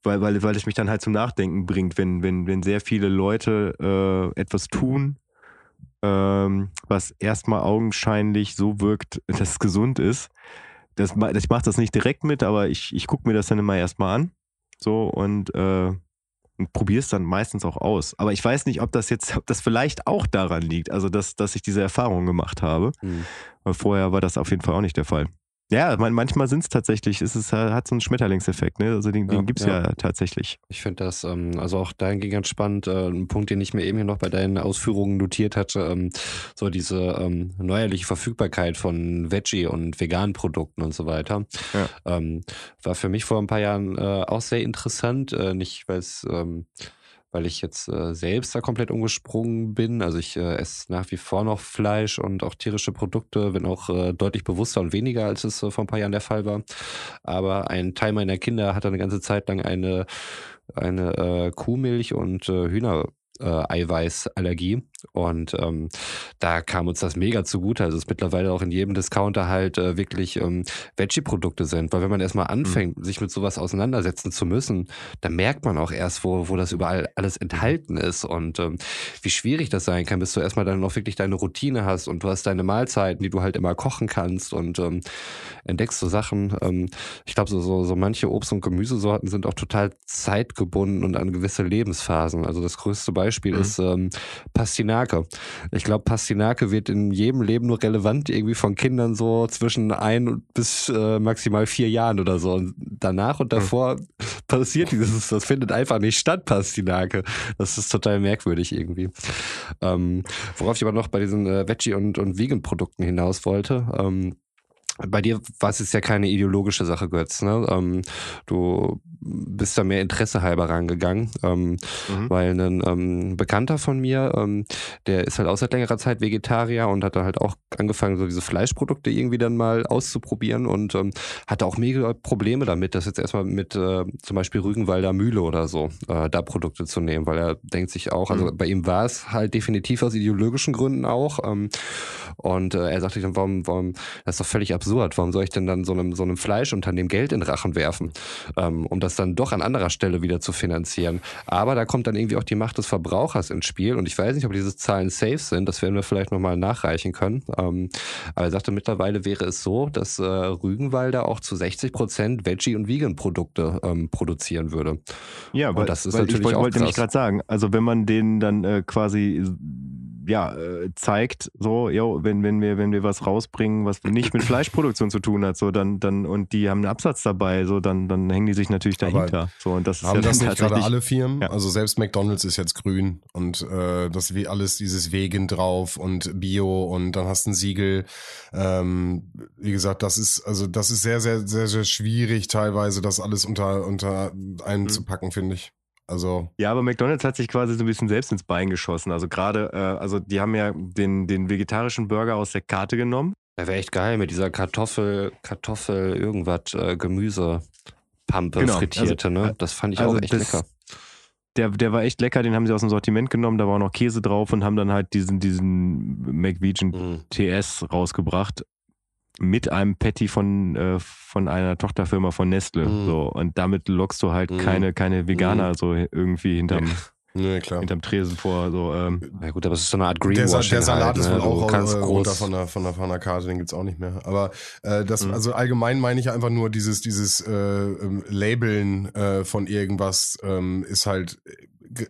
weil, weil, weil es mich dann halt zum Nachdenken bringt, wenn, wenn, wenn sehr viele Leute äh, etwas tun, ähm, was erstmal augenscheinlich so wirkt, dass es gesund ist. Das, ich mache das nicht direkt mit, aber ich, ich gucke mir das dann immer erstmal an. So und äh, und probiere es dann meistens auch aus. Aber ich weiß nicht, ob das jetzt, ob das vielleicht auch daran liegt, also dass, dass ich diese Erfahrung gemacht habe. Mhm. Weil vorher war das auf jeden Fall auch nicht der Fall. Ja, manchmal sind es tatsächlich, ist es hat so einen Schmetterlingseffekt, ne? Also den, den ja, gibt es ja. ja. tatsächlich. Ich finde das, ähm, also auch dahingehend ganz spannend, äh, ein Punkt, den ich mir eben hier noch bei deinen Ausführungen notiert hatte, ähm, so diese ähm, neuerliche Verfügbarkeit von Veggie und veganen Produkten und so weiter. Ja. Ähm, war für mich vor ein paar Jahren äh, auch sehr interessant, äh, nicht weil es ähm, weil ich jetzt äh, selbst da komplett umgesprungen bin. Also ich äh, esse nach wie vor noch Fleisch und auch tierische Produkte, bin auch äh, deutlich bewusster und weniger, als es äh, vor ein paar Jahren der Fall war. Aber ein Teil meiner Kinder hat eine ganze Zeit lang eine eine äh, Kuhmilch und äh, Hühner äh, Eiweißallergie. Und ähm, da kam uns das mega zugute. Also es mittlerweile auch in jedem Discounter halt äh, wirklich ähm, Veggie-Produkte sind. Weil wenn man erstmal mhm. anfängt, mhm. sich mit sowas auseinandersetzen zu müssen, dann merkt man auch erst, wo, wo das überall alles enthalten ist und ähm, wie schwierig das sein kann, bis du erstmal dann noch wirklich deine Routine hast und du hast deine Mahlzeiten, die du halt immer kochen kannst und ähm, entdeckst so Sachen. Ähm, ich glaube, so, so, so manche Obst- und Gemüsesorten sind auch total zeitgebunden und an gewisse Lebensphasen. Also das größte Beispiel mhm. ist ähm, Pastinake. Ich glaube, Pastinake wird in jedem Leben nur relevant, irgendwie von Kindern so zwischen ein bis äh, maximal vier Jahren oder so. Und danach und davor mhm. passiert dieses, das findet einfach nicht statt, Pastinake. Das ist total merkwürdig irgendwie. Ähm, worauf ich aber noch bei diesen äh, Veggie- und, und Vegan-Produkten hinaus wollte, ähm, bei dir war es jetzt ja keine ideologische Sache, Götz. Ne? Ähm, du bist da mehr Interesse halber rangegangen, ähm, mhm. weil ein ähm, Bekannter von mir, ähm, der ist halt auch seit längerer Zeit Vegetarier und hat da halt auch angefangen, so diese Fleischprodukte irgendwie dann mal auszuprobieren und ähm, hatte auch mega Probleme damit, das jetzt erstmal mit äh, zum Beispiel Rügenwalder Mühle oder so äh, da Produkte zu nehmen, weil er denkt sich auch, also mhm. bei ihm war es halt definitiv aus ideologischen Gründen auch ähm, und äh, er sagte dann, warum, warum, das ist doch völlig absurd absurd. Warum soll ich denn dann so einem, so einem Fleischunternehmen Geld in Rachen werfen, ähm, um das dann doch an anderer Stelle wieder zu finanzieren? Aber da kommt dann irgendwie auch die Macht des Verbrauchers ins Spiel. Und ich weiß nicht, ob diese Zahlen safe sind. Das werden wir vielleicht nochmal nachreichen können. Ähm, aber er sagte, mittlerweile wäre es so, dass äh, Rügenwalder auch zu 60 Prozent Veggie- und Vegan-Produkte ähm, produzieren würde. Ja, weil, das ist weil natürlich ich wollte, wollte nämlich gerade sagen, also wenn man den dann äh, quasi ja, äh, zeigt, so, jo, wenn, wenn wir, wenn wir was rausbringen, was nicht mit [CLEARS THROAT] Fleischproduktion zu tun hat, so, dann, dann, und die haben einen Absatz dabei, so, dann, dann hängen die sich natürlich dahinter. Aber so, und das haben ist ja das nicht gerade alle Firmen? Ja. Also selbst McDonalds ist jetzt grün und äh, das wie alles dieses Vegan drauf und Bio und dann hast du ein Siegel. Ähm, wie gesagt, das ist, also das ist sehr, sehr, sehr, sehr schwierig teilweise, das alles unter, unter einen mhm. zu packen, finde ich. Also ja, aber McDonald's hat sich quasi so ein bisschen selbst ins Bein geschossen. Also gerade, äh, also die haben ja den, den vegetarischen Burger aus der Karte genommen. Der wäre echt geil mit dieser Kartoffel, Kartoffel, irgendwas, äh, Gemüsepampe genau. frittierte, also, ne? Das fand ich also auch echt das, lecker. Der, der war echt lecker, den haben sie aus dem Sortiment genommen, da war auch noch Käse drauf und haben dann halt diesen, diesen McVegan mhm. TS rausgebracht mit einem Patty von, äh, von einer Tochterfirma von Nestle. Mm. So. Und damit lockst du halt mm. keine, keine Veganer mm. so irgendwie hinterm, nee, klar. hinterm Tresen vor. So, ähm. Ja gut, aber es ist so eine Art Greenwashing. Der, der Salat halt, ist wohl ne? auch ganz äh, runter von der, von, der, von der Karte, den gibt's auch nicht mehr. Aber äh, das, mhm. also allgemein meine ich einfach nur, dieses, dieses äh, ähm, Labeln äh, von irgendwas ähm, ist halt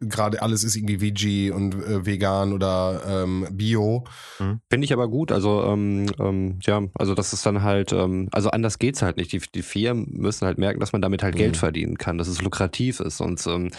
gerade alles ist irgendwie Veggie und äh, vegan oder ähm, Bio. Mhm. Finde ich aber gut. Also ähm, ähm, ja, also das ist dann halt, ähm, also anders geht's halt nicht. Die, die Firmen müssen halt merken, dass man damit halt mhm. Geld verdienen kann, dass es lukrativ ist. Und ähm,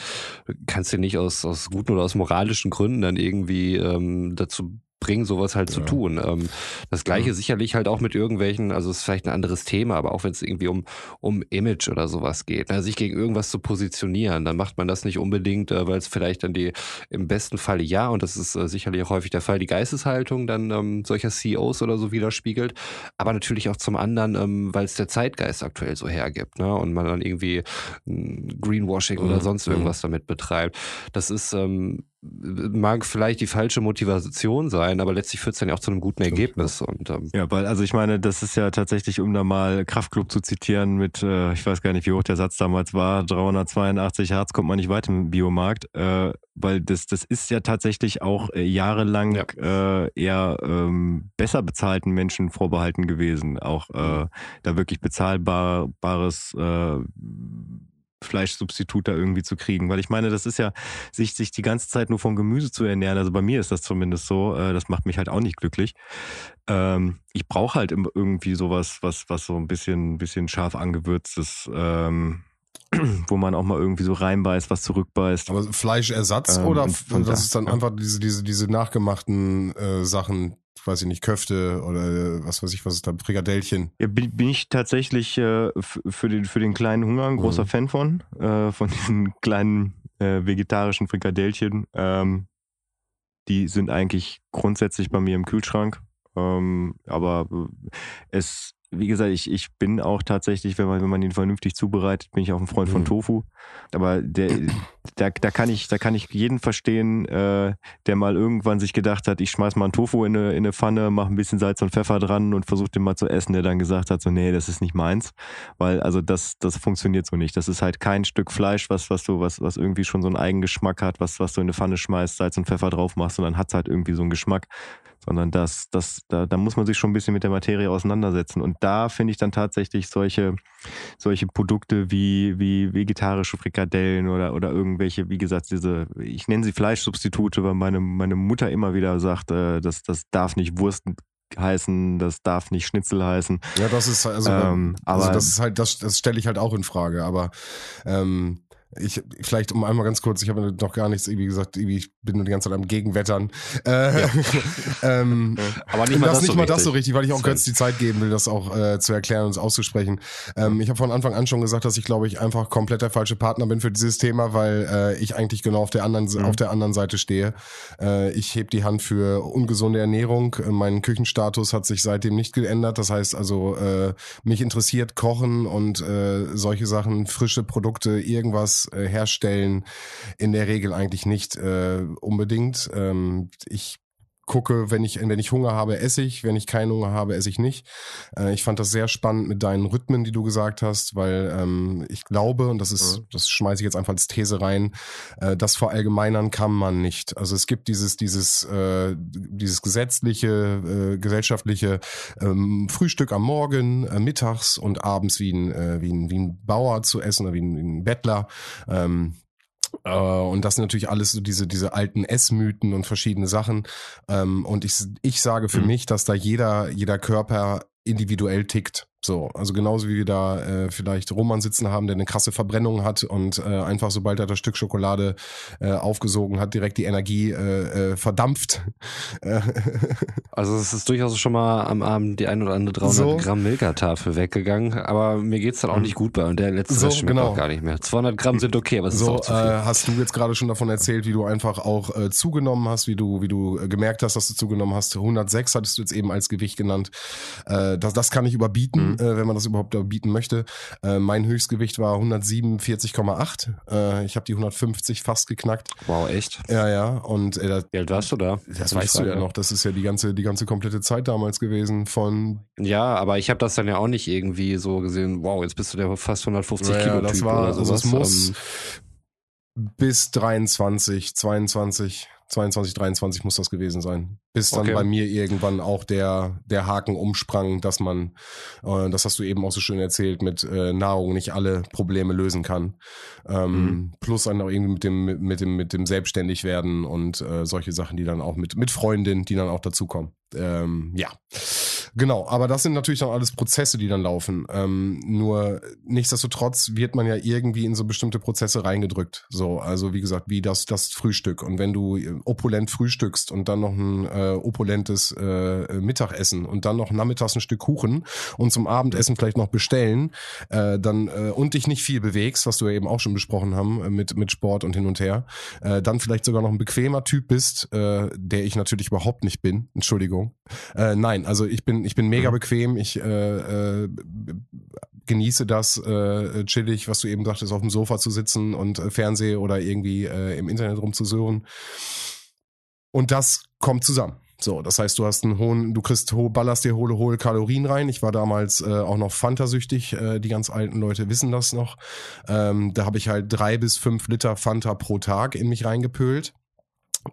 kannst du nicht aus, aus guten oder aus moralischen Gründen dann irgendwie ähm, dazu bringen, sowas halt ja. zu tun. Ähm, das gleiche ja. sicherlich halt auch mit irgendwelchen, also ist vielleicht ein anderes Thema, aber auch wenn es irgendwie um, um Image oder sowas geht, ne, sich gegen irgendwas zu positionieren, dann macht man das nicht unbedingt, äh, weil es vielleicht dann die im besten Falle ja, und das ist äh, sicherlich auch häufig der Fall, die Geisteshaltung dann ähm, solcher CEOs oder so widerspiegelt, aber natürlich auch zum anderen, ähm, weil es der Zeitgeist aktuell so hergibt, ne? Und man dann irgendwie Greenwashing mhm. oder sonst mhm. irgendwas damit betreibt. Das ist ähm, mag vielleicht die falsche Motivation sein, aber letztlich führt es dann ja auch zu einem guten Ergebnis. Und, ähm ja, weil, also ich meine, das ist ja tatsächlich, um da mal Kraftclub zu zitieren, mit, äh, ich weiß gar nicht, wie hoch der Satz damals war, 382 Hertz kommt man nicht weit im Biomarkt, äh, weil das, das ist ja tatsächlich auch äh, jahrelang ja. äh, eher ähm, besser bezahlten Menschen vorbehalten gewesen, auch äh, da wirklich bezahlbares äh, Fleischsubstitut da irgendwie zu kriegen. Weil ich meine, das ist ja, sich, sich die ganze Zeit nur von Gemüse zu ernähren, also bei mir ist das zumindest so, äh, das macht mich halt auch nicht glücklich. Ähm, ich brauche halt irgendwie sowas, was, was so ein bisschen, bisschen scharf angewürztes, ähm, [CLEARS THROAT] wo man auch mal irgendwie so reinbeißt, was zurückbeißt. Aber Fleischersatz ähm, oder das ist dann einfach diese, diese, diese nachgemachten äh, Sachen, weiß ich nicht, Köfte oder äh, was weiß ich, was ist da, Frikadellchen. Ja, bin, bin ich tatsächlich äh, für, den, für den kleinen Hunger ein großer mhm. Fan von, äh, von diesen [LAUGHS] kleinen äh, vegetarischen Frikadellchen. Ähm, die sind eigentlich grundsätzlich bei mir im Kühlschrank. Ähm, aber äh, es wie gesagt, ich, ich bin auch tatsächlich, wenn man, wenn man ihn vernünftig zubereitet, bin ich auch ein Freund mhm. von Tofu. Aber der, da, da kann ich, da kann ich jeden verstehen, äh, der mal irgendwann sich gedacht hat, ich schmeiß mal einen Tofu in eine, in eine Pfanne, mache ein bisschen Salz und Pfeffer dran und versuche den mal zu essen, der dann gesagt hat, so, nee, das ist nicht meins. Weil, also das, das funktioniert so nicht. Das ist halt kein Stück Fleisch, was, was du, was, was irgendwie schon so einen Eigengeschmack hat, was, was du in eine Pfanne schmeißt, Salz und Pfeffer drauf machst und dann hat's halt irgendwie so einen Geschmack sondern das, das, da, da muss man sich schon ein bisschen mit der Materie auseinandersetzen. Und da finde ich dann tatsächlich solche, solche Produkte wie, wie vegetarische Frikadellen oder, oder irgendwelche, wie gesagt, diese, ich nenne sie Fleischsubstitute, weil meine, meine Mutter immer wieder sagt, äh, das, das darf nicht Wurst heißen, das darf nicht Schnitzel heißen. Ja, das ist also, ähm, also das ist halt, das, das stelle ich halt auch in Frage, aber ähm, ich, vielleicht um einmal ganz kurz, ich habe noch gar nichts, wie gesagt, ich bin die ganze Zeit am Gegenwettern. Äh, ja. [LAUGHS] ähm, [LAUGHS] Aber nicht mal das, das nicht so mal das so richtig, weil ich auch Götz die Zeit geben will, das auch äh, zu erklären und auszusprechen. Ähm, ich habe von Anfang an schon gesagt, dass ich glaube ich einfach komplett der falsche Partner bin für dieses Thema, weil äh, ich eigentlich genau auf der anderen mhm. auf der anderen Seite stehe. Äh, ich heb die Hand für ungesunde Ernährung. Mein Küchenstatus hat sich seitdem nicht geändert. Das heißt also, äh, mich interessiert Kochen und äh, solche Sachen, frische Produkte, irgendwas äh, herstellen in der Regel eigentlich nicht äh, unbedingt. Ähm, ich gucke, wenn ich, wenn ich Hunger habe, esse ich, wenn ich keinen Hunger habe, esse ich nicht. Äh, ich fand das sehr spannend mit deinen Rhythmen, die du gesagt hast, weil ähm, ich glaube, und das ist, das schmeiße ich jetzt einfach als These rein, äh, das verallgemeinern kann man nicht. Also es gibt dieses, dieses, äh, dieses gesetzliche, äh, gesellschaftliche ähm, Frühstück am Morgen, äh, mittags und abends wie ein, äh, wie ein, wie ein Bauer zu essen oder wie ein, wie ein Bettler. Ähm, Äh, und das sind natürlich alles so diese, diese alten Essmythen und verschiedene Sachen. Ähm, und ich, ich sage für mhm. mich, dass da jeder, jeder Körper individuell tickt. So, also genauso wie wir da äh, vielleicht Roman sitzen haben, der eine krasse Verbrennung hat und äh, einfach sobald er das Stück Schokolade äh, aufgesogen hat, direkt die Energie äh, äh, verdampft. [LAUGHS] also es ist durchaus schon mal am Abend die ein oder andere 300 so. Gramm Milka-Tafel weggegangen, aber mir geht's dann auch nicht gut bei und der letzte so, schmeckt genau. auch gar nicht mehr. 200 Gramm sind okay, aber es so, ist auch zu viel. Äh, hast du jetzt gerade schon davon erzählt, wie du einfach auch äh, zugenommen hast, wie du wie du äh, gemerkt hast, dass du zugenommen hast. 106 hattest du jetzt eben als Gewicht genannt. Äh, das, das kann ich überbieten, mhm. Äh, wenn man das überhaupt überbieten möchte. Äh, mein Höchstgewicht war 147,8. Äh, ich habe die 150 fast geknackt. Wow, echt? Ja, ja. Und äh, Wie alt warst du da? Das weißt du ja noch. Das ist ja die ganze, die ganze komplette Zeit damals gewesen von. Ja, aber ich habe das dann ja auch nicht irgendwie so gesehen. Wow, jetzt bist du der fast 150 ja, Kilo das war, oder sowas. Also es muss ähm, bis 23, 22 22, 23 muss das gewesen sein. Bis dann okay. bei mir irgendwann auch der, der Haken umsprang, dass man, äh, das hast du eben auch so schön erzählt, mit äh, Nahrung nicht alle Probleme lösen kann. Ähm, mhm. Plus dann auch irgendwie mit dem, mit dem, mit dem Selbstständigwerden und äh, solche Sachen, die dann auch mit, mit Freundin, die dann auch dazukommen. Ähm, ja. Genau, aber das sind natürlich dann alles Prozesse, die dann laufen. Ähm, nur nichtsdestotrotz wird man ja irgendwie in so bestimmte Prozesse reingedrückt. So, also wie gesagt, wie das, das Frühstück. Und wenn du äh, opulent frühstückst und dann noch ein äh, opulentes äh, Mittagessen und dann noch nachmittags ein Stück Kuchen und zum Abendessen vielleicht noch bestellen, äh, dann äh, und dich nicht viel bewegst, was du ja eben auch schon besprochen haben äh, mit, mit Sport und hin und her, äh, dann vielleicht sogar noch ein bequemer Typ bist, äh, der ich natürlich überhaupt nicht bin. Entschuldigung. Äh, nein, also ich bin ich bin mega mhm. bequem. Ich äh, äh, genieße das äh, chillig, was du eben dachtest, auf dem Sofa zu sitzen und äh, Fernseh oder irgendwie äh, im Internet rumzusören. Und das kommt zusammen. So, das heißt, du hast einen hohen, du kriegst hohe, ballerst dir hohe, hohe Kalorien rein. Ich war damals äh, auch noch Fanta-süchtig, äh, die ganz alten Leute wissen das noch. Ähm, da habe ich halt drei bis fünf Liter Fanta pro Tag in mich reingepölt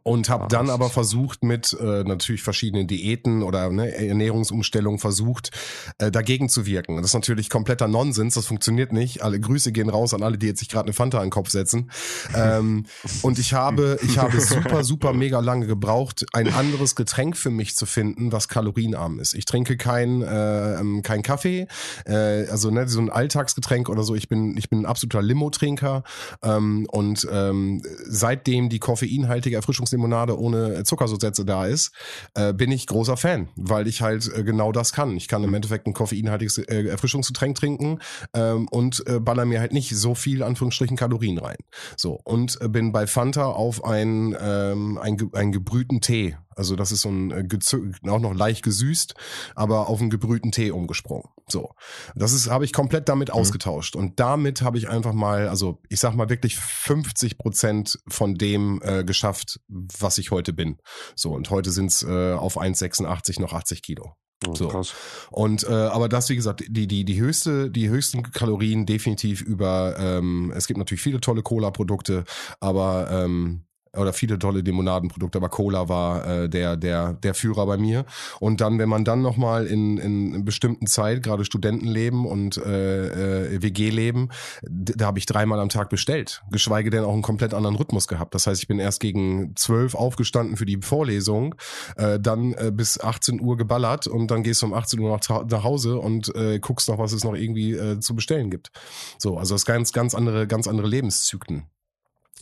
und habe dann aber versucht mit äh, natürlich verschiedenen Diäten oder ne, Ernährungsumstellungen versucht äh, dagegen zu wirken. Das ist natürlich kompletter Nonsens, das funktioniert nicht. Alle Grüße gehen raus an alle, die jetzt sich gerade eine Fanta in den Kopf setzen. Ähm, und ich habe ich habe super super mega lange gebraucht, ein anderes Getränk für mich zu finden, was kalorienarm ist. Ich trinke kein äh, ähm, kein Kaffee, äh, also ne, so ein Alltagsgetränk oder so. Ich bin ich bin ein absoluter Limo-Trinker ähm, und ähm, seitdem die koffeinhaltige Erfrischung Erfrischungslimonade ohne Zuckerzusätze da ist, äh, bin ich großer Fan, weil ich halt äh, genau das kann. Ich kann im mhm. Endeffekt ein koffeinhaltiges äh, Erfrischungsgetränk trinken ähm, und äh, baller mir halt nicht so viel Anführungsstrichen Kalorien rein. So und äh, bin bei Fanta auf ein, ähm, ein, einen gebrühten Tee also das ist so ein äh, auch noch leicht gesüßt, aber auf einen gebrühten Tee umgesprungen. So, das ist habe ich komplett damit mhm. ausgetauscht und damit habe ich einfach mal, also ich sag mal wirklich 50 Prozent von dem äh, geschafft, was ich heute bin. So und heute sind's äh, auf 1,86 noch 80 Kilo. Oh, so. Krass. Und äh, aber das, wie gesagt, die, die, die höchste, die höchsten Kalorien definitiv über, ähm, es gibt natürlich viele tolle Cola-Produkte, aber ähm, oder viele tolle Limonadenprodukte, aber Cola war äh, der der der Führer bei mir. Und dann, wenn man dann noch mal in in, in bestimmten Zeit, gerade Studentenleben und äh, äh, WG-Leben, da habe ich dreimal am Tag bestellt, geschweige denn auch einen komplett anderen Rhythmus gehabt. Das heißt, ich bin erst gegen zwölf aufgestanden für die Vorlesung, äh, dann äh, bis 18 Uhr geballert und dann gehst du um 18 Uhr nach, nach Hause und äh, guckst noch, was es noch irgendwie äh, zu bestellen gibt. So, also das ganz ganz andere ganz andere Lebenszyklen.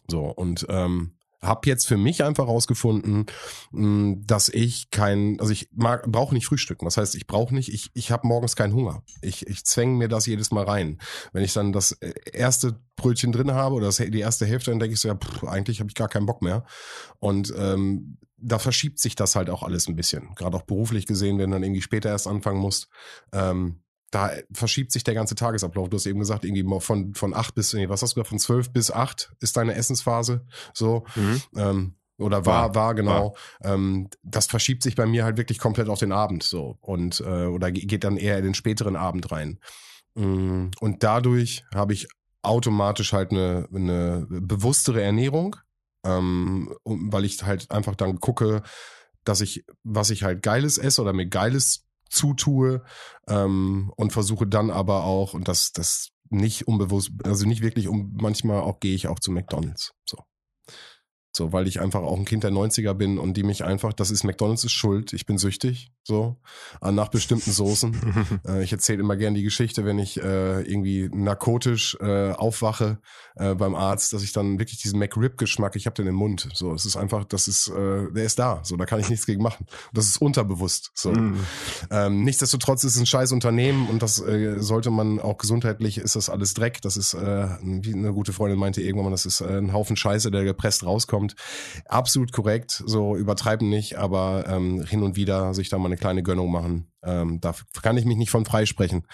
So und ähm, habe jetzt für mich einfach rausgefunden, hm, dass ich kein, also ich mag, brauche nicht frühstücken. Das heißt, ich brauche nicht, ich, ich habe morgens keinen Hunger. Ich, ich zwänge mir das jedes Mal rein. Wenn ich dann das äh, erste Brötchen drin habe oder das, die erste Hälfte, dann denke ich so, ja, pff, eigentlich habe ich gar keinen Bock mehr. Und ähm, da verschiebt sich das halt auch alles ein bisschen. Gerade auch beruflich gesehen, wenn du dann irgendwie später erst anfangen musst. Ähm, da verschiebt sich der ganze Tagesablauf. Du hast eben gesagt, irgendwie von, von acht bis, nee, was hast du gesagt, von zwölf bis acht ist deine Essensphase. So. Mhm. Ähm, oder war, war, war genau. War. Ähm, das verschiebt sich bei mir halt wirklich komplett auf den Abend so. Und äh, oder geht dann eher in den späteren Abend rein. Mm, und dadurch habe ich automatisch halt eine, eine bewusstere Ernährung, ähm, weil ich halt einfach dann gucke, dass ich, was ich halt Geiles esse oder mir Geiles zutue ähm, und versuche dann aber auch, und das, das nicht unbewusst, also nicht wirklich um, manchmal auch gehe ich auch zu McDonalds. So. So, weil ich einfach auch ein Kind der 90er bin und die mich einfach, das ist McDonalds ist schuld, ich bin süchtig, so, nach bestimmten Soßen. [LAUGHS] äh, ich erzähle immer gern die Geschichte, wenn ich äh, irgendwie narkotisch äh, aufwache äh, beim Arzt, dass ich dann wirklich diesen McRib-Geschmack, ich habe den im Mund. So, es ist einfach, das ist, äh, der ist da, so, da kann ich nichts gegen machen. Das ist unterbewusst. So. Mm. Ähm, nichtsdestotrotz ist es ein scheiß Unternehmen und das äh, sollte man auch gesundheitlich, ist das alles Dreck. Das ist, äh, wie eine gute Freundin meinte irgendwann mal, das ist äh, ein Haufen Scheiße, der gepresst rauskommt kommt. Absolut korrekt, so übertreiben nicht, aber ähm, hin und wieder sich da mal eine kleine Gönnung machen. Ähm, da kann ich mich nicht von freisprechen.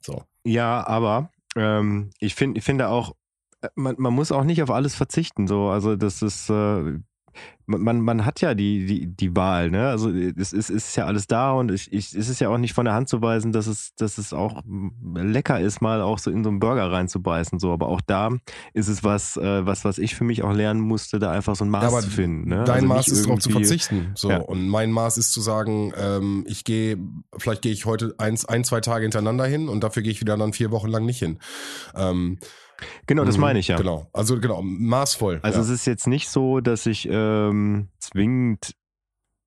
So. Ja, aber ähm, ich finde ich finde auch, äh, man, man muss auch nicht auf alles verzichten. So, also das ist, äh, man, man hat ja die, die, die Wahl, ne? Also es ist, ist ja alles da und ich, ich, es ist ja auch nicht von der Hand zu weisen, dass es, dass es auch lecker ist, mal auch so in so einen Burger reinzubeißen. So, aber auch da ist es was, äh, was, was ich für mich auch lernen musste, da einfach so ein Maß ja, zu finden. Ne? Dein also Maß ist darauf zu verzichten. So. Ja. Und mein Maß ist zu sagen, ähm, ich gehe, vielleicht gehe ich heute eins, ein, zwei Tage hintereinander hin und dafür gehe ich wieder dann vier Wochen lang nicht hin. Ähm, Genau, das mhm. meine ich ja. Genau, also genau, maßvoll. Also ja. es ist jetzt nicht so, dass ich ähm, zwingend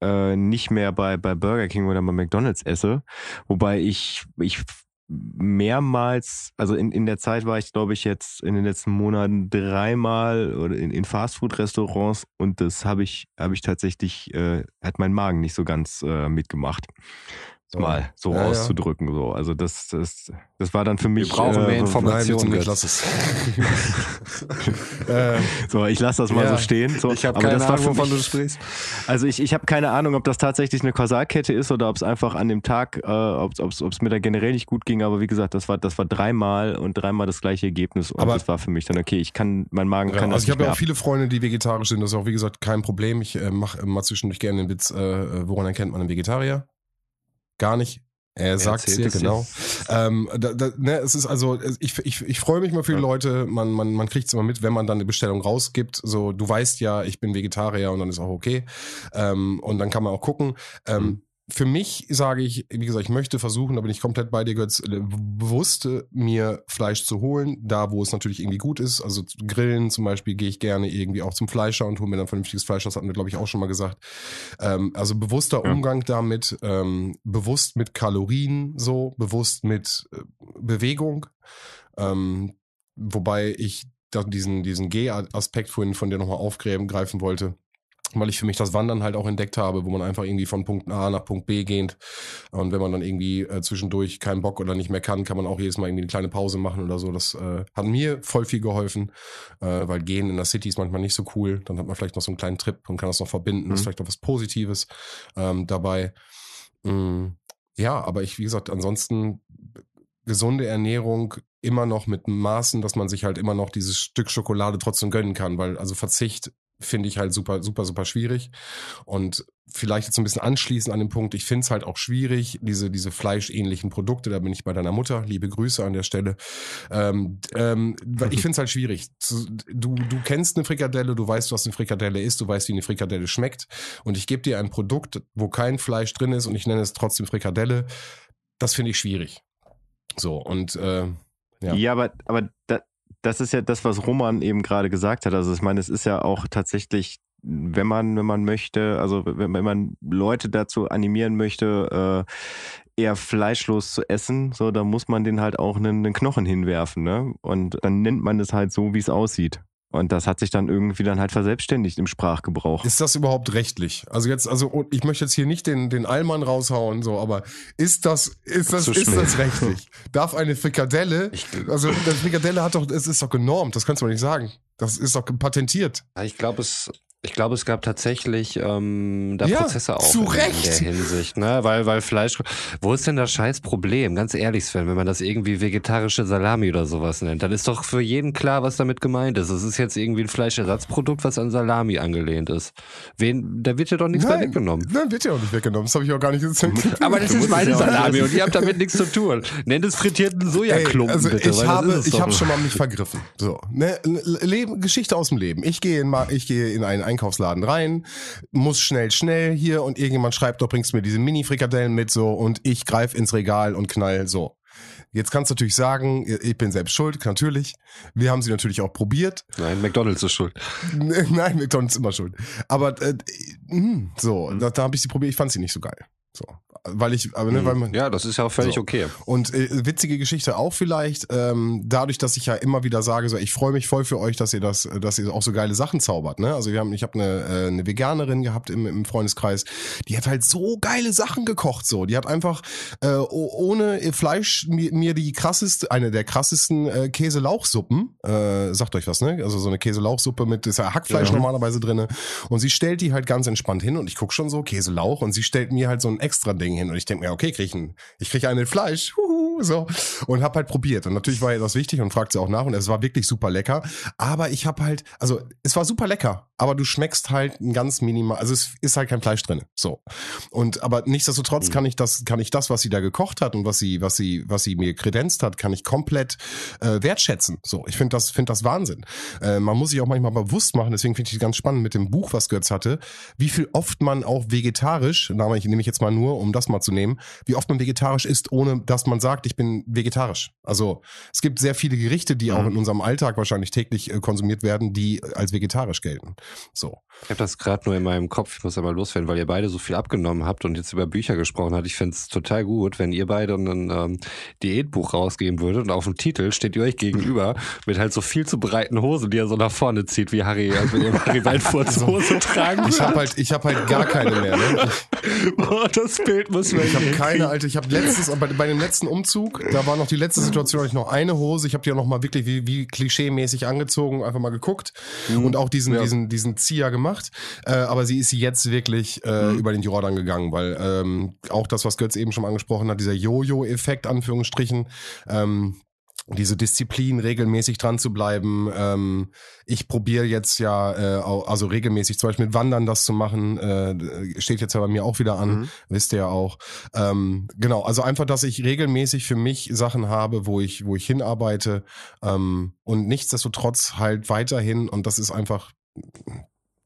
äh, nicht mehr bei, bei Burger King oder bei McDonalds esse, wobei ich, ich mehrmals, also in, in der Zeit war ich, glaube ich, jetzt in den letzten Monaten dreimal oder in, in Fastfood-Restaurants und das habe ich, habe ich tatsächlich, äh, hat mein Magen nicht so ganz äh, mitgemacht mal so ja, auszudrücken. Ja. So. Also das, das, das war dann für mich. Wir brauchen mehr äh, Informationen. [LAUGHS] äh, so, ich lasse das mal ja. so stehen. So. Ich habe keine Ahnung, wovon du sprichst. Also ich, ich habe keine Ahnung, ob das tatsächlich eine Kausalkette ist oder ob es einfach an dem Tag, äh, ob es mir da generell nicht gut ging. Aber wie gesagt, das war, das war dreimal und dreimal das gleiche Ergebnis. Und aber das war für mich dann okay. Ich kann, mein Magen kann das Also ich habe ja auch viele Freunde, die vegetarisch sind. Das ist auch wie gesagt kein Problem. Ich äh, mache mal zwischendurch gerne den Witz, äh, woran erkennt man einen Vegetarier? Gar nicht. Er sagt es dir, genau. Ähm, da, da, ne, es ist also, ich, ich, ich freue mich mal für die Leute, man, man, man kriegt es immer mit, wenn man dann eine Bestellung rausgibt. So, du weißt ja, ich bin Vegetarier und dann ist auch okay. Ähm, und dann kann man auch gucken. Ähm, mhm für mich sage ich, wie gesagt, ich möchte versuchen, da bin ich komplett bei dir, Götz, äh, bewusst mir Fleisch zu holen, da wo es natürlich irgendwie gut ist. Also Grillen zum Beispiel gehe ich gerne irgendwie auch zum Fleischer und hole mir dann vernünftiges Fleisch, das hatten wir, glaube ich, auch schon mal gesagt. Ähm, also bewusster ja. Umgang damit, ähm, bewusst mit Kalorien so, bewusst mit äh, Bewegung. Ähm, wobei ich diesen, diesen G-Aspekt vorhin von dir nochmal aufgreifen wollte weil ich für mich das Wandern halt auch entdeckt habe, wo man einfach irgendwie von Punkt A nach Punkt B geht. Und wenn man dann irgendwie äh, zwischendurch keinen Bock oder nicht mehr kann, kann man auch jedes Mal irgendwie eine kleine Pause machen oder so. Das äh, hat mir voll viel geholfen, äh, weil gehen in der City ist manchmal nicht so cool. Dann hat man vielleicht noch so einen kleinen Trip und kann das noch verbinden. Mhm. Ist vielleicht noch was Positives ähm, dabei. Mhm. Ja, aber ich, wie gesagt, ansonsten gesunde Ernährung immer noch mit Maßen, dass man sich halt immer noch dieses Stück Schokolade trotzdem gönnen kann, weil also Verzicht finde ich halt super, super, super schwierig. Und vielleicht jetzt ein bisschen anschließen an den Punkt, ich finde es halt auch schwierig, diese, diese fleischähnlichen Produkte, da bin ich bei deiner Mutter, liebe Grüße an der Stelle. Ähm, ähm, ich finde es halt schwierig. Du, du kennst eine Frikadelle, du weißt, was eine Frikadelle ist, du weißt, wie eine Frikadelle schmeckt. Und ich gebe dir ein Produkt, wo kein Fleisch drin ist und ich nenne es trotzdem Frikadelle. Das finde ich schwierig. So, und äh, ja. ja, aber, aber da, das ist ja das, was Roman eben gerade gesagt hat. Also ich meine, es ist ja auch tatsächlich, wenn man, wenn man möchte, also wenn, wenn man Leute dazu animieren möchte, äh, eher fleischlos zu essen, so, dann muss man den halt auch einen, einen Knochen hinwerfen, ne? Und dann nennt man es halt so, wie es aussieht. Und das hat sich dann irgendwie dann halt verselbstständigt im Sprachgebrauch. Ist das überhaupt rechtlich? Also jetzt, also ich möchte jetzt hier nicht den, den Allmann raushauen, so, aber ist das, ist das, ist das rechtlich? [LAUGHS] Darf eine Frikadelle, also das Frikadelle hat doch, es ist doch genormt, das kannst du mal nicht sagen. Das ist doch patentiert. Ich glaube, es ich glaube, es gab tatsächlich ähm, da ja, Prozesse auch zu in, Recht. in der Hinsicht, ne? Weil, weil Fleisch. Wo ist denn das scheiß Problem? Ganz ehrlich, Sven, wenn man das irgendwie vegetarische Salami oder sowas nennt, dann ist doch für jeden klar, was damit gemeint ist. Es ist jetzt irgendwie ein Fleischersatzprodukt, was an Salami angelehnt ist. Wen, da wird ja doch nichts nein, mehr weggenommen. Nein, wird ja auch nicht weggenommen. Das habe ich auch gar nicht [LAUGHS] gesagt. Aber das ist meine Salami und ihr habt damit nichts zu tun. Nennt es frittierten Sojaklumpen Ey, also bitte. Ich habe, ich habe schon mal mich vergriffen. So, ne? Leben, Geschichte aus dem Leben. Ich gehe in, ich gehe in einen Einkaufsladen rein muss schnell, schnell hier und irgendjemand schreibt, doch bringst mir diese Mini-Frikadellen mit so und ich greife ins Regal und knall so. Jetzt kannst du natürlich sagen, ich bin selbst schuld, natürlich. Wir haben sie natürlich auch probiert. Nein, McDonalds ist schuld. [LAUGHS] Nein, McDonalds ist immer schuld. Aber äh, mh, so, da, da habe ich sie probiert, ich fand sie nicht so geil. So weil ich, aber, ne, weil man, ja, das ist ja auch völlig so. okay. Und äh, witzige Geschichte auch vielleicht, ähm, dadurch, dass ich ja immer wieder sage, so, ich freue mich voll für euch, dass ihr das, dass ihr auch so geile Sachen zaubert. Ne? Also wir haben, ich habe eine, äh, eine Veganerin gehabt im, im Freundeskreis, die hat halt so geile Sachen gekocht. So, die hat einfach äh, ohne Fleisch mir, mir die krasseste, eine der krassesten äh, Käse-Lauchsuppen, äh, sagt euch was, ne? Also so eine Käse-Lauchsuppe mit ist ja Hackfleisch ja. normalerweise drinne. Und sie stellt die halt ganz entspannt hin und ich guck schon so Käse-Lauch und sie stellt mir halt so ein extra Ding hin. Und ich denke mir, okay, krieg ich ein, ich krieg einen Fleisch, huhu, so. Und habe halt probiert. Und natürlich war ihr das wichtig und fragt sie auch nach. Und es war wirklich super lecker, aber ich habe halt, also es war super lecker, aber du schmeckst halt ein ganz minimal, also es ist halt kein Fleisch drin, so. Und aber nichtsdestotrotz mhm. kann ich das, kann ich das, was sie da gekocht hat und was sie, was sie, was sie mir kredenzt hat, kann ich komplett äh, wertschätzen. So, ich finde das, finde das Wahnsinn. Äh, man muss sich auch manchmal bewusst machen, deswegen finde ich ganz spannend mit dem Buch, was Götz hatte, wie viel oft man auch vegetarisch, nehme ich jetzt mal nur, um das mal zu nehmen, wie oft man vegetarisch isst, ohne dass man sagt, ich bin vegetarisch. Also es gibt sehr viele Gerichte, die mhm. auch in unserem Alltag wahrscheinlich täglich äh, konsumiert werden, die als vegetarisch gelten. So. Ich habe das gerade nur in meinem Kopf, ich muss aber loswerden, weil ihr beide so viel abgenommen habt und jetzt über Bücher gesprochen habt. Ich fände es total gut, wenn ihr beide ein ähm, Diätbuch rausgeben würdet und auf dem Titel steht ihr euch gegenüber [LAUGHS] mit halt so viel zu breiten Hosen, die ihr so nach vorne zieht, wie Harry, also wenn ihr Harry Waldfurz [LAUGHS] Hose tragen Ich habe halt, ich hab halt gar keine mehr. Ne? [LAUGHS] Boah, das Bild muss man Ich habe keine, alte. Ich habe letztens, bei, bei dem letzten Umzug, da war noch die letzte Situation, hatte ich noch eine Hose. Ich habe die auch noch mal wirklich wie, wie klischee-mäßig angezogen, einfach mal geguckt mhm. und auch diesen, ja. diesen, diesen Zieher gemacht. Äh, aber sie ist jetzt wirklich äh, mhm. über den Jordan gegangen, weil ähm, auch das, was Götz eben schon angesprochen hat, dieser Jojo-Effekt, Anführungsstrichen, ähm, diese Disziplin, regelmäßig dran zu bleiben. Ähm, ich probiere jetzt ja, äh, also regelmäßig zum Beispiel mit Wandern das zu machen, äh, steht jetzt ja bei mir auch wieder an, mhm. wisst ihr ja auch. Ähm, genau, also einfach, dass ich regelmäßig für mich Sachen habe, wo ich, wo ich hinarbeite ähm, und nichtsdestotrotz halt weiterhin, und das ist einfach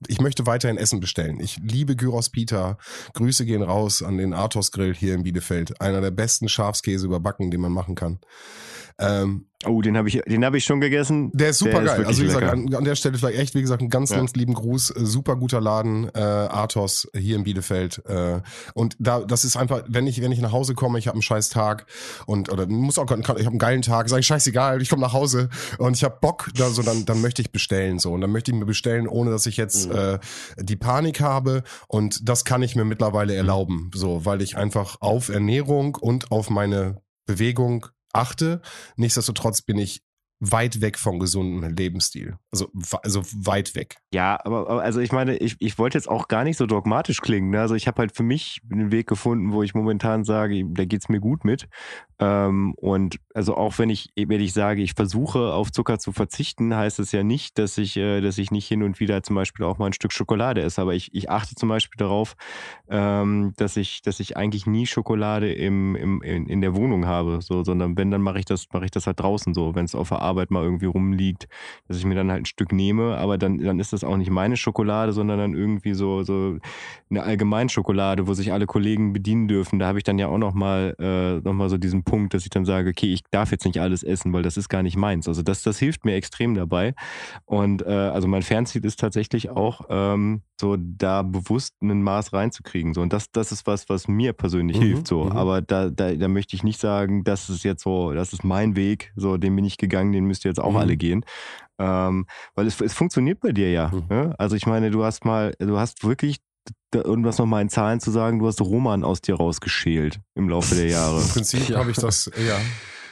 ich möchte weiterhin Essen bestellen. Ich liebe Gyros Pita. Grüße gehen raus an den Arthos Grill hier in Bielefeld. Einer der besten Schafskäse überbacken, den man machen kann. Ähm, oh, den habe ich, den habe ich schon gegessen. Der ist super der geil. Ist also wie gesagt, an, an, der Stelle vielleicht echt, wie gesagt, einen ganz, ja. ganz lieben Gruß. Äh, super guter Laden, äh, Athos hier in Bielefeld. Äh, und da, das ist einfach, wenn ich, wenn ich nach Hause komme, ich habe einen scheiß Tag und oder muss auch, ich habe einen geilen Tag, sage ich scheißegal, ich komme nach Hause und ich habe Bock, da so dann, dann möchte ich bestellen so und dann möchte ich mir bestellen, ohne dass ich jetzt mhm. äh, die Panik habe und das kann ich mir mittlerweile erlauben, so, weil ich einfach auf Ernährung und auf meine Bewegung achte. Nichtsdestotrotz bin ich weit weg vom gesunden Lebensstil. Also, also weit weg. Ja, aber also ich meine, ich, ich wollte jetzt auch gar nicht so dogmatisch klingen. Ne? Also ich habe halt für mich einen Weg gefunden, wo ich momentan sage, da geht's mir gut mit. Ähm, und also auch wenn ich, wenn ich sage, ich versuche auf Zucker zu verzichten, heißt es ja nicht, dass ich, äh, dass ich nicht hin und wieder zum Beispiel auch mal ein Stück Schokolade esse. Aber ich, ich achte zum Beispiel darauf, ähm, dass ich, dass ich eigentlich nie Schokolade im, im, in, in der Wohnung habe, so, sondern wenn, dann mache ich das, mache ich das halt draußen so, wenn es auf der Arbeit mal irgendwie rumliegt, dass ich mir dann halt ein Stück nehme, aber dann, dann ist das auch nicht meine Schokolade, sondern dann irgendwie so, so eine Allgemeinschokolade, wo sich alle Kollegen bedienen dürfen. Da habe ich dann ja auch nochmal äh, noch mal so diesen Punkt, dass ich dann sage, okay, ich darf jetzt nicht alles essen, weil das ist gar nicht meins. Also das, das hilft mir extrem dabei. Und äh, also mein Fernziel ist tatsächlich auch, ähm, so da bewusst ein Maß reinzukriegen. So, und das, das ist was, was mir persönlich mhm, hilft. So. Mhm. Aber da, da, da möchte ich nicht sagen, das ist jetzt so, das ist mein Weg, so, den bin ich gegangen, den müsst ihr jetzt auch mhm. alle gehen. Ähm, weil es, es funktioniert bei dir ja. Mhm. Ne? Also ich meine, du hast mal, du hast wirklich irgendwas nochmal in Zahlen zu sagen, du hast Roman aus dir rausgeschält im Laufe der Jahre. Im Prinzip habe ich das, ja.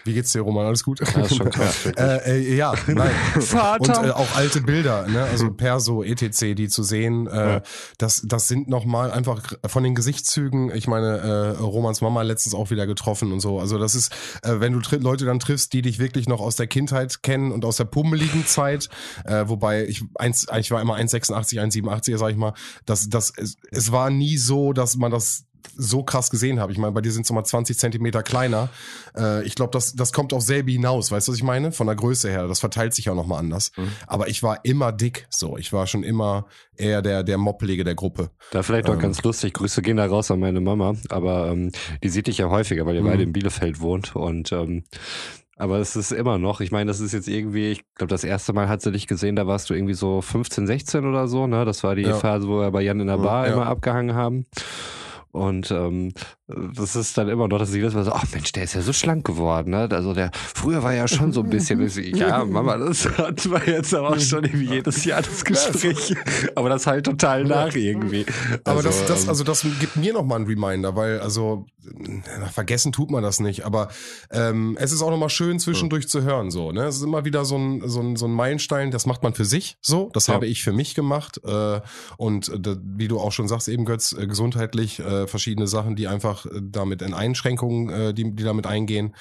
Wie geht's dir, Roman? Alles gut? Ja, schon krass. [LAUGHS] äh, äh, ja, [LAUGHS] nein. Vater. Und äh, auch alte Bilder, ne? also Perso, etc., die zu sehen, äh, ja. das, das sind nochmal einfach von den Gesichtszügen, ich meine, äh, Romans Mama letztens auch wieder getroffen und so. Also das ist, äh, wenn du Leute dann triffst, die dich wirklich noch aus der Kindheit kennen und aus der pummeligen Zeit, äh, wobei ich eins, ich war immer 1,86, 1,87, sag ich mal, das, das, es, es war nie so, dass man das so krass gesehen habe. Ich meine, bei dir sind es nochmal 20 Zentimeter kleiner. Äh, ich glaube, das, das kommt auf selbe hinaus, weißt du, was ich meine? Von der Größe her. Das verteilt sich auch nochmal anders. Mhm. Aber ich war immer dick so. Ich war schon immer eher der, der Moppelige der Gruppe. Da vielleicht noch ähm, ganz lustig. Grüße gehen da raus an meine Mama. Aber ähm, die sieht dich ja häufiger, weil ihr mhm. beide in Bielefeld wohnt. Und ähm, aber es ist immer noch, ich meine, das ist jetzt irgendwie, ich glaube, das erste Mal hat sie dich gesehen, da warst du irgendwie so 15, 16 oder so, ne? Das war die ja. Phase, wo wir bei Jan in der Bar ja. immer abgehangen haben. Und ähm, das ist dann immer noch, dass ich das war so, ach Mensch, der ist ja so schlank geworden. Ne? Also der früher war ja schon so ein bisschen, ja, [LAUGHS] Mama, das hatten wir jetzt aber auch schon irgendwie jedes Jahr das Gespräch. aber das halt total nach irgendwie. Also, aber das, das, ähm, also das gibt mir nochmal einen Reminder, weil, also vergessen tut man das nicht. Aber ähm, es ist auch nochmal schön, zwischendurch ja. zu hören. So, ne? Es ist immer wieder so ein, so, ein, so ein Meilenstein, das macht man für sich so. Das ja. habe ich für mich gemacht. Äh, und äh, wie du auch schon sagst, eben Götz, äh, gesundheitlich äh, verschiedene Sachen, die einfach einfach äh, damit in Einschränkungen, äh, die, die damit eingehen.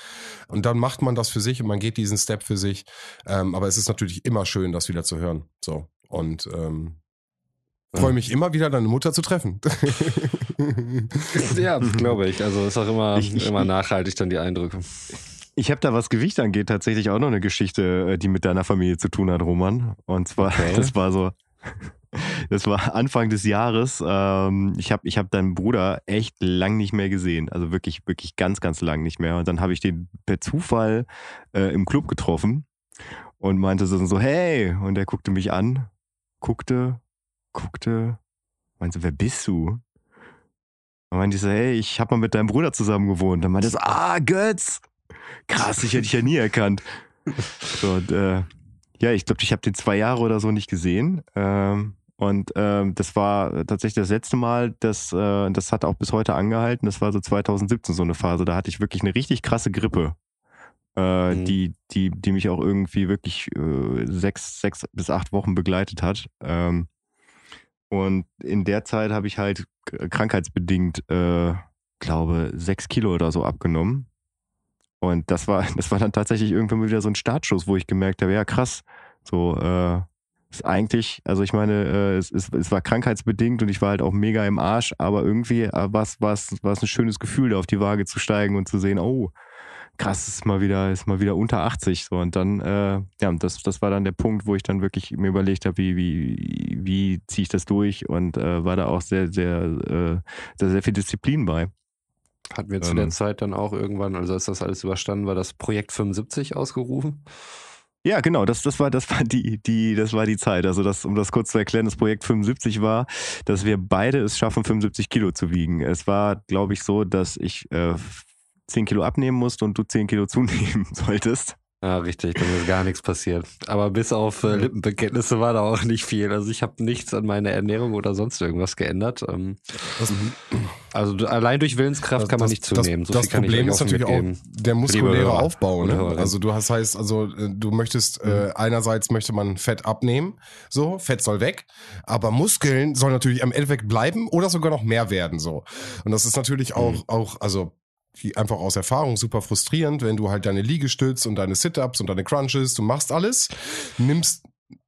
Und dann macht man das für sich und man geht diesen Step für sich. Ähm, aber es ist natürlich immer schön, das wieder zu hören. So. Und ähm, freue mich immer wieder, deine Mutter zu treffen. ja, [LAUGHS] glaube ich. Also ist auch immer, ich, immer nachhaltig dann die Eindrücke. Ich habe da, was Gewicht angeht, tatsächlich auch noch eine Geschichte, äh, die mit deiner Familie zu tun hat, Roman. Und zwar, okay. [LAUGHS] das war so, das war Anfang des Jahres. Ähm, ich habe ich hab deinen Bruder echt lang nicht mehr gesehen. Also wirklich, wirklich ganz, ganz lang nicht mehr. Und dann habe ich den per Zufall äh, im Club getroffen und meinte so, hey, und er guckte mich an, guckte, guckte, meinte, wer bist du? Und meinte ich so, hey, ich habe mal mit deinem Bruder zusammen gewohnt. Dann meinte er so, ah, Götz! Krass, ich hätte dich ja nie erkannt. Und, äh, ja, ich glaube, ich habe den zwei Jahre oder so nicht gesehen. Ähm, und ähm, das war tatsächlich das letzte Mal, das, äh, das hat auch bis heute angehalten. Das war so 2017 so eine Phase. Da hatte ich wirklich eine richtig krasse Grippe, äh, mhm. die, die, die mich auch irgendwie wirklich äh, sechs, sechs bis acht Wochen begleitet hat. Ähm, und in der Zeit habe ich halt krankheitsbedingt, äh, glaube, sechs Kilo oder so abgenommen. Und das war, [LAUGHS] das war dann tatsächlich irgendwann wieder so ein Startschuss, wo ich gemerkt habe, ja krass, so äh, ist eigentlich, also ich meine, äh, es, es, es war krankheitsbedingt und ich war halt auch mega im Arsch, aber irgendwie äh, war es ein schönes Gefühl, da auf die Waage zu steigen und zu sehen, oh, krass, ist mal wieder, ist mal wieder unter 80. So. Und dann, äh, ja, das, das war dann der Punkt, wo ich dann wirklich mir überlegt habe, wie, wie, wie ziehe ich das durch und äh, war da auch sehr, sehr, äh, sehr, sehr viel Disziplin bei. Hatten wir zu ähm, der Zeit dann auch irgendwann, also als das alles überstanden war, das Projekt 75 ausgerufen? Ja, genau, das, das war, das war die, die, das war die Zeit. Also das, um das kurz zu erklären, das Projekt 75 war, dass wir beide es schaffen, 75 Kilo zu wiegen. Es war, glaube ich, so, dass ich äh, 10 Kilo abnehmen musste und du 10 Kilo [LAUGHS] zunehmen solltest. Ja, richtig, dann ist gar nichts passiert. Aber bis auf äh, Lippenbekenntnisse war da auch nicht viel. Also ich habe nichts an meiner Ernährung oder sonst irgendwas geändert. Ähm, also allein durch Willenskraft das, kann man nicht zunehmen. So das Problem ist natürlich auch der muskuläre Aufbau. Ne? Also du hast heißt, also äh, du möchtest äh, mhm. einerseits möchte man Fett abnehmen, so Fett soll weg, aber Muskeln sollen natürlich am Endeffekt bleiben oder sogar noch mehr werden so. Und das ist natürlich auch mhm. auch also einfach aus Erfahrung super frustrierend, wenn du halt deine Liegestütz und deine Sit-ups und deine Crunches, du machst alles, nimmst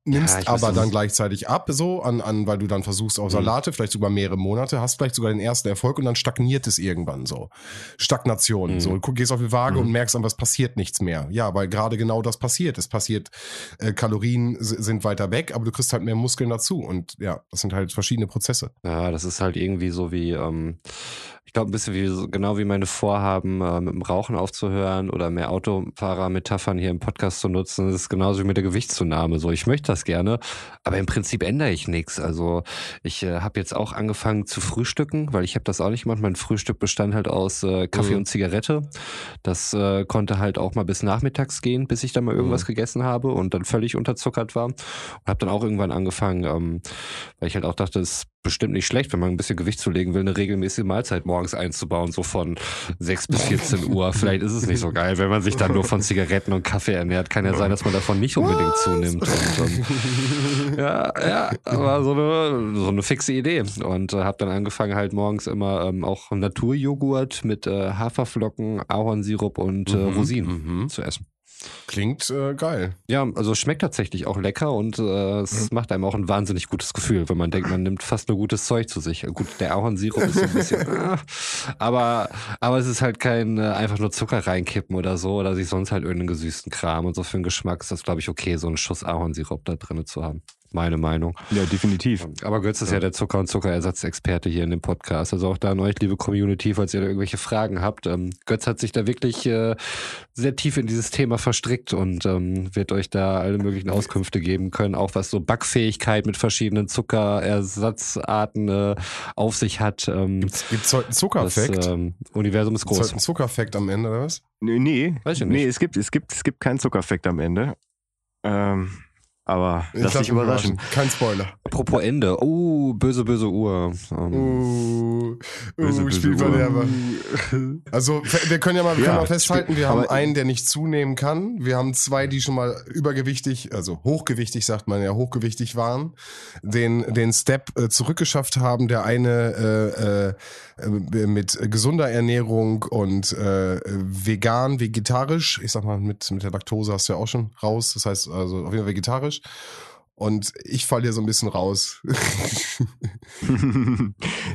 nimmst ja, aber dann gleichzeitig ab, so an, an, weil du dann versuchst auf mhm. Salate, mhm. vielleicht sogar mehrere Monate, hast vielleicht sogar den ersten Erfolg und dann stagniert es irgendwann so. Stagnation. Mhm. So, du gehst auf die Waage mhm. und merkst an, was passiert nichts mehr. Ja, weil gerade genau das passiert. Es passiert, äh, Kalorien sind weiter weg, aber du kriegst halt mehr Muskeln dazu. Und ja, das sind halt verschiedene Prozesse. Ja, das ist halt irgendwie so wie, ähm, ich glaube, ein bisschen wie genau wie meine Vorhaben, äh, mit dem Rauchen aufzuhören oder mehr Autofahrer-Metaphern hier im Podcast zu nutzen. Das ist genauso wie mit der Gewichtszunahme. So, ich möchte das gerne, aber im Prinzip ändere ich nichts. Also ich äh, habe jetzt auch angefangen zu frühstücken, weil ich habe das auch nicht gemacht. Mein Frühstück bestand halt aus äh, Kaffee mhm. und Zigarette. Das äh, konnte halt auch mal bis nachmittags gehen, bis ich dann mal irgendwas mhm. gegessen habe und dann völlig unterzuckert war. Und habe dann auch irgendwann angefangen, ähm, weil ich halt auch dachte, es bestimmt nicht schlecht, wenn man ein bisschen Gewicht zulegen will, eine regelmäßige Mahlzeit morgens einzubauen, so von 6 bis 14 [LAUGHS] Uhr. Vielleicht ist es nicht so geil, wenn man sich dann nur von Zigaretten und Kaffee ernährt. Kann ja sein, dass man davon nicht unbedingt zunimmt. Und, um, ja, ja, war so eine, so eine fixe Idee. Und äh, habe dann angefangen, halt morgens immer ähm, auch Naturjoghurt mit äh, Haferflocken, Ahornsirup und äh, mhm, Rosinen mhm. zu essen. Klingt äh, geil. Ja, also schmeckt tatsächlich auch lecker und äh, es mhm. macht einem auch ein wahnsinnig gutes Gefühl, wenn man denkt, man nimmt fast nur gutes Zeug zu sich. Gut, der Ahornsirup ist so ein bisschen, äh, [LAUGHS] aber, aber es ist halt kein äh, einfach nur Zucker reinkippen oder so oder sich sonst halt irgendeinen gesüßten Kram und so für den Geschmack ist das, glaube ich, okay, so einen Schuss Ahornsirup da drin zu haben meine Meinung. Ja, definitiv. Aber Götz ist ja, ja der Zucker- und Zuckerersatzexperte hier in dem Podcast. Also auch da an euch, liebe Community, falls ihr da irgendwelche Fragen habt. Ähm, Götz hat sich da wirklich äh, sehr tief in dieses Thema verstrickt und ähm, wird euch da alle möglichen Auskünfte geben können, auch was so Backfähigkeit mit verschiedenen Zuckerersatzarten äh, auf sich hat. Ähm, Gibt es heute einen Zuckerfekt? Das ähm, Universum ist groß. Gibt's heute einen Zuckerfekt am Ende, oder was? Nee, nee. Weiß ich nicht. nee es, gibt, es, gibt, es gibt keinen Zuckerfekt am Ende. Ähm, aber ich lass dich überraschen. Kein Spoiler. Apropos Ende. Oh, böse, böse Uhr. Um, uh, böse, uh, Spielverderber. Also, wir können ja mal, wir ja, mal festhalten, wir haben einen, der nicht zunehmen kann. Wir haben zwei, die schon mal übergewichtig, also hochgewichtig, sagt man ja, hochgewichtig waren, den, den Step äh, zurückgeschafft haben. Der eine äh, äh, mit gesunder Ernährung und äh, vegan, vegetarisch. Ich sag mal, mit, mit der Laktose hast du ja auch schon raus. Das heißt, also auf jeden Fall vegetarisch vegetarisch. Und ich falle hier so ein bisschen raus. [LAUGHS]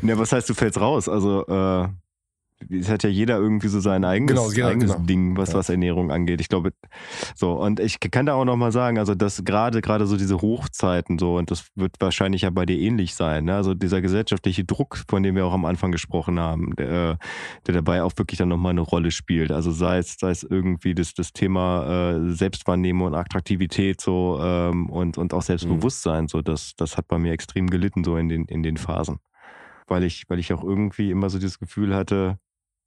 ja, was heißt, du fällst raus? Also, äh, es hat ja jeder irgendwie so sein eigenes, genau, jeder, eigenes genau. Ding, was, ja. was Ernährung angeht. Ich glaube, so, und ich kann da auch nochmal sagen, also das gerade, gerade so diese Hochzeiten so, und das wird wahrscheinlich ja bei dir ähnlich sein, ne? also dieser gesellschaftliche Druck, von dem wir auch am Anfang gesprochen haben, der, der dabei auch wirklich dann nochmal eine Rolle spielt. Also sei es, sei es irgendwie das, das Thema äh, Selbstwahrnehmung und Attraktivität so ähm, und, und auch Selbstbewusstsein, mhm. so, das, das hat bei mir extrem gelitten, so in den, in den Phasen. Weil ich, weil ich auch irgendwie immer so dieses Gefühl hatte,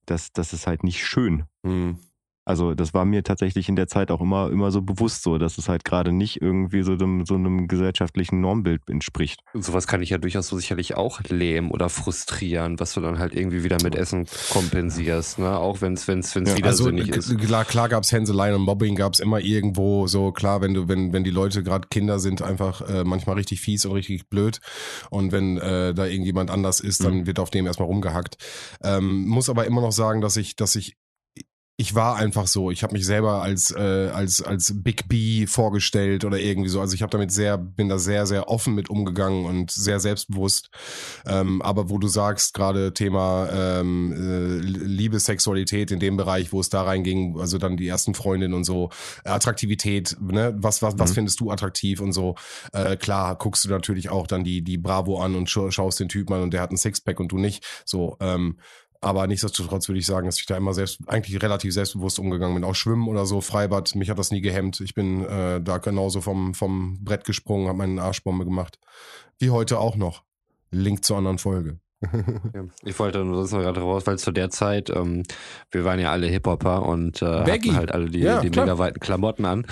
das, das ist halt nicht schön. Mhm. Also das war mir tatsächlich in der Zeit auch immer, immer so bewusst so, dass es halt gerade nicht irgendwie so einem, so einem gesellschaftlichen Normbild entspricht. Und sowas kann ich ja durchaus so sicherlich auch lähmen oder frustrieren, was du dann halt irgendwie wieder mit Essen kompensierst, ne? Auch wenn es wenn's, wenn's ja, widersinnig also, ist. Klar, klar gab es Hänseleien und Mobbing gab es immer irgendwo so, klar, wenn du, wenn, wenn die Leute gerade Kinder sind, einfach äh, manchmal richtig fies und richtig blöd. Und wenn äh, da irgendjemand anders ist, dann mhm. wird auf dem erstmal rumgehackt. Ähm, muss aber immer noch sagen, dass ich, dass ich ich war einfach so. Ich habe mich selber als äh, als als Big B vorgestellt oder irgendwie so. Also ich habe damit sehr bin da sehr sehr offen mit umgegangen und sehr selbstbewusst. Ähm, aber wo du sagst gerade Thema ähm, äh, Liebe, Sexualität in dem Bereich, wo es da reinging, also dann die ersten Freundinnen und so Attraktivität. Ne, was was mhm. was findest du attraktiv und so? Äh, klar guckst du natürlich auch dann die die Bravo an und schaust den Typ an und der hat ein Sixpack und du nicht. So ähm, aber nichtsdestotrotz würde ich sagen, dass ich da immer selbst, eigentlich relativ selbstbewusst umgegangen bin. Auch Schwimmen oder so, Freibad, mich hat das nie gehemmt. Ich bin äh, da genauso vom, vom Brett gesprungen, habe meine Arschbombe gemacht. Wie heute auch noch. Link zur anderen Folge. [LAUGHS] ja, ich wollte nur sonst noch gerade raus, weil zu der Zeit, ähm, wir waren ja alle Hip-Hopper und äh, hatten halt alle die, ja, die mega weiten Klamotten an.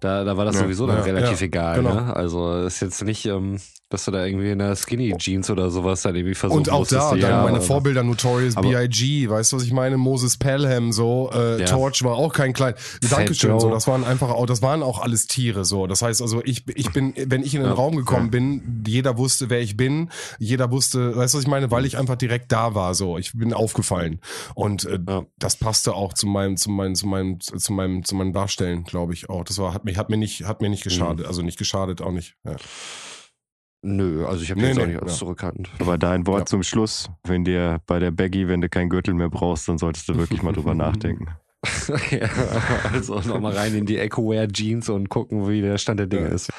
Da, da war das ja, sowieso dann ja, relativ egal. Genau. Ne? Also ist jetzt nicht, ähm, dass du da irgendwie in der Skinny Jeans oder sowas dann irgendwie versuchen Und auch da, dann ja, meine Vorbilder Notorious B.I.G., weißt du, was ich meine? Moses Pelham, so, äh, ja. Torch war auch kein klein. Dankeschön, so, das waren einfach auch, das waren auch alles Tiere, so. Das heißt also, ich, ich bin, wenn ich in den ja. Raum gekommen bin, jeder wusste, wer ich bin, jeder wusste, weißt du, was ich meine? Weil ich einfach direkt da war, so. Ich bin aufgefallen. Und äh, das passte auch zu meinem, zu meinem, zu meinem, zu meinem, zu meinem Darstellen, glaube ich auch. Das war, hat mich, hat mir nicht, hat mir nicht geschadet, mhm. also nicht geschadet, auch nicht. Ja. Nö, also ich habe nee, jetzt nee, auch nicht alles ja. zurückhaltend. Aber dein Wort ja. zum Schluss, wenn dir bei der Baggy, wenn du keinen Gürtel mehr brauchst, dann solltest du wirklich mal drüber [LAUGHS] nachdenken. [LAUGHS] ja, also nochmal rein in die Echo-Wear Jeans und gucken, wie der Stand der Dinge ist.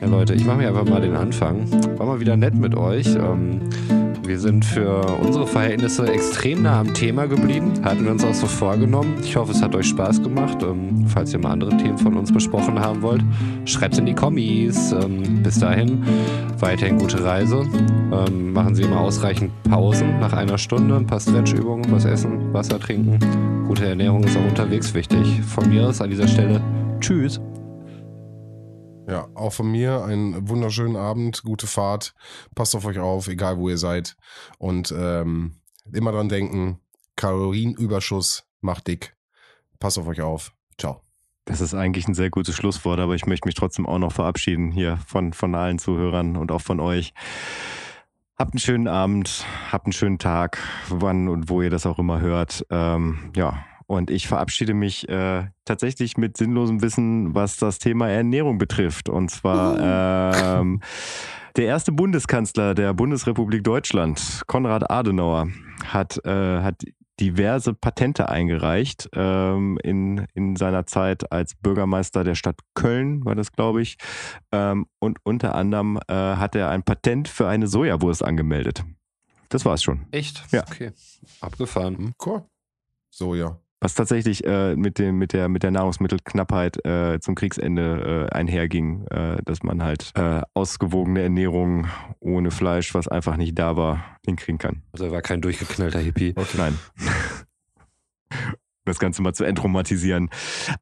Ja, Leute, ich mache mir einfach mal den Anfang. War mal wieder nett mit euch. Ähm, wir sind für unsere Verhältnisse extrem nah am Thema geblieben. Hatten wir uns auch so vorgenommen. Ich hoffe, es hat euch Spaß gemacht. Ähm, falls ihr mal andere Themen von uns besprochen haben wollt, schreibt in die Kommis. Ähm, bis dahin, weiterhin gute Reise. Ähm, machen Sie immer ausreichend Pausen nach einer Stunde. Ein paar Stretchübungen, was essen, Wasser trinken. Gute Ernährung ist auch unterwegs wichtig. Von mir aus an dieser Stelle. Tschüss. Ja, auch von mir einen wunderschönen Abend, gute Fahrt. Passt auf euch auf, egal wo ihr seid. Und ähm, immer dran denken, Kalorienüberschuss macht dick. Passt auf euch auf. Ciao. Das ist eigentlich ein sehr gutes Schlusswort, aber ich möchte mich trotzdem auch noch verabschieden hier von, von allen Zuhörern und auch von euch. Habt einen schönen Abend, habt einen schönen Tag, wann und wo ihr das auch immer hört. Ähm, ja, und ich verabschiede mich äh, tatsächlich mit sinnlosem Wissen, was das Thema Ernährung betrifft. Und zwar ähm, der erste Bundeskanzler der Bundesrepublik Deutschland, Konrad Adenauer, hat, äh, hat diverse Patente eingereicht ähm, in, in seiner Zeit als Bürgermeister der Stadt Köln, war das, glaube ich. Ähm, und unter anderem äh, hat er ein Patent für eine Sojawurst angemeldet. Das war's schon. Echt? Ja. Okay. Abgefahren. Hm, Cool. Soja. Was tatsächlich äh, mit, dem, mit, der, mit der Nahrungsmittelknappheit äh, zum Kriegsende äh, einherging, äh, dass man halt äh, ausgewogene Ernährung ohne Fleisch, was einfach nicht da war, hinkriegen kann. Also er war kein durchgeknallter Hippie. Nein. [LAUGHS] das Ganze mal zu entraumatisieren.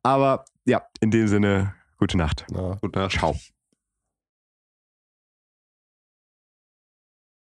Aber ja, in dem Sinne, gute Nacht. Na, Gute Nacht. Ciao.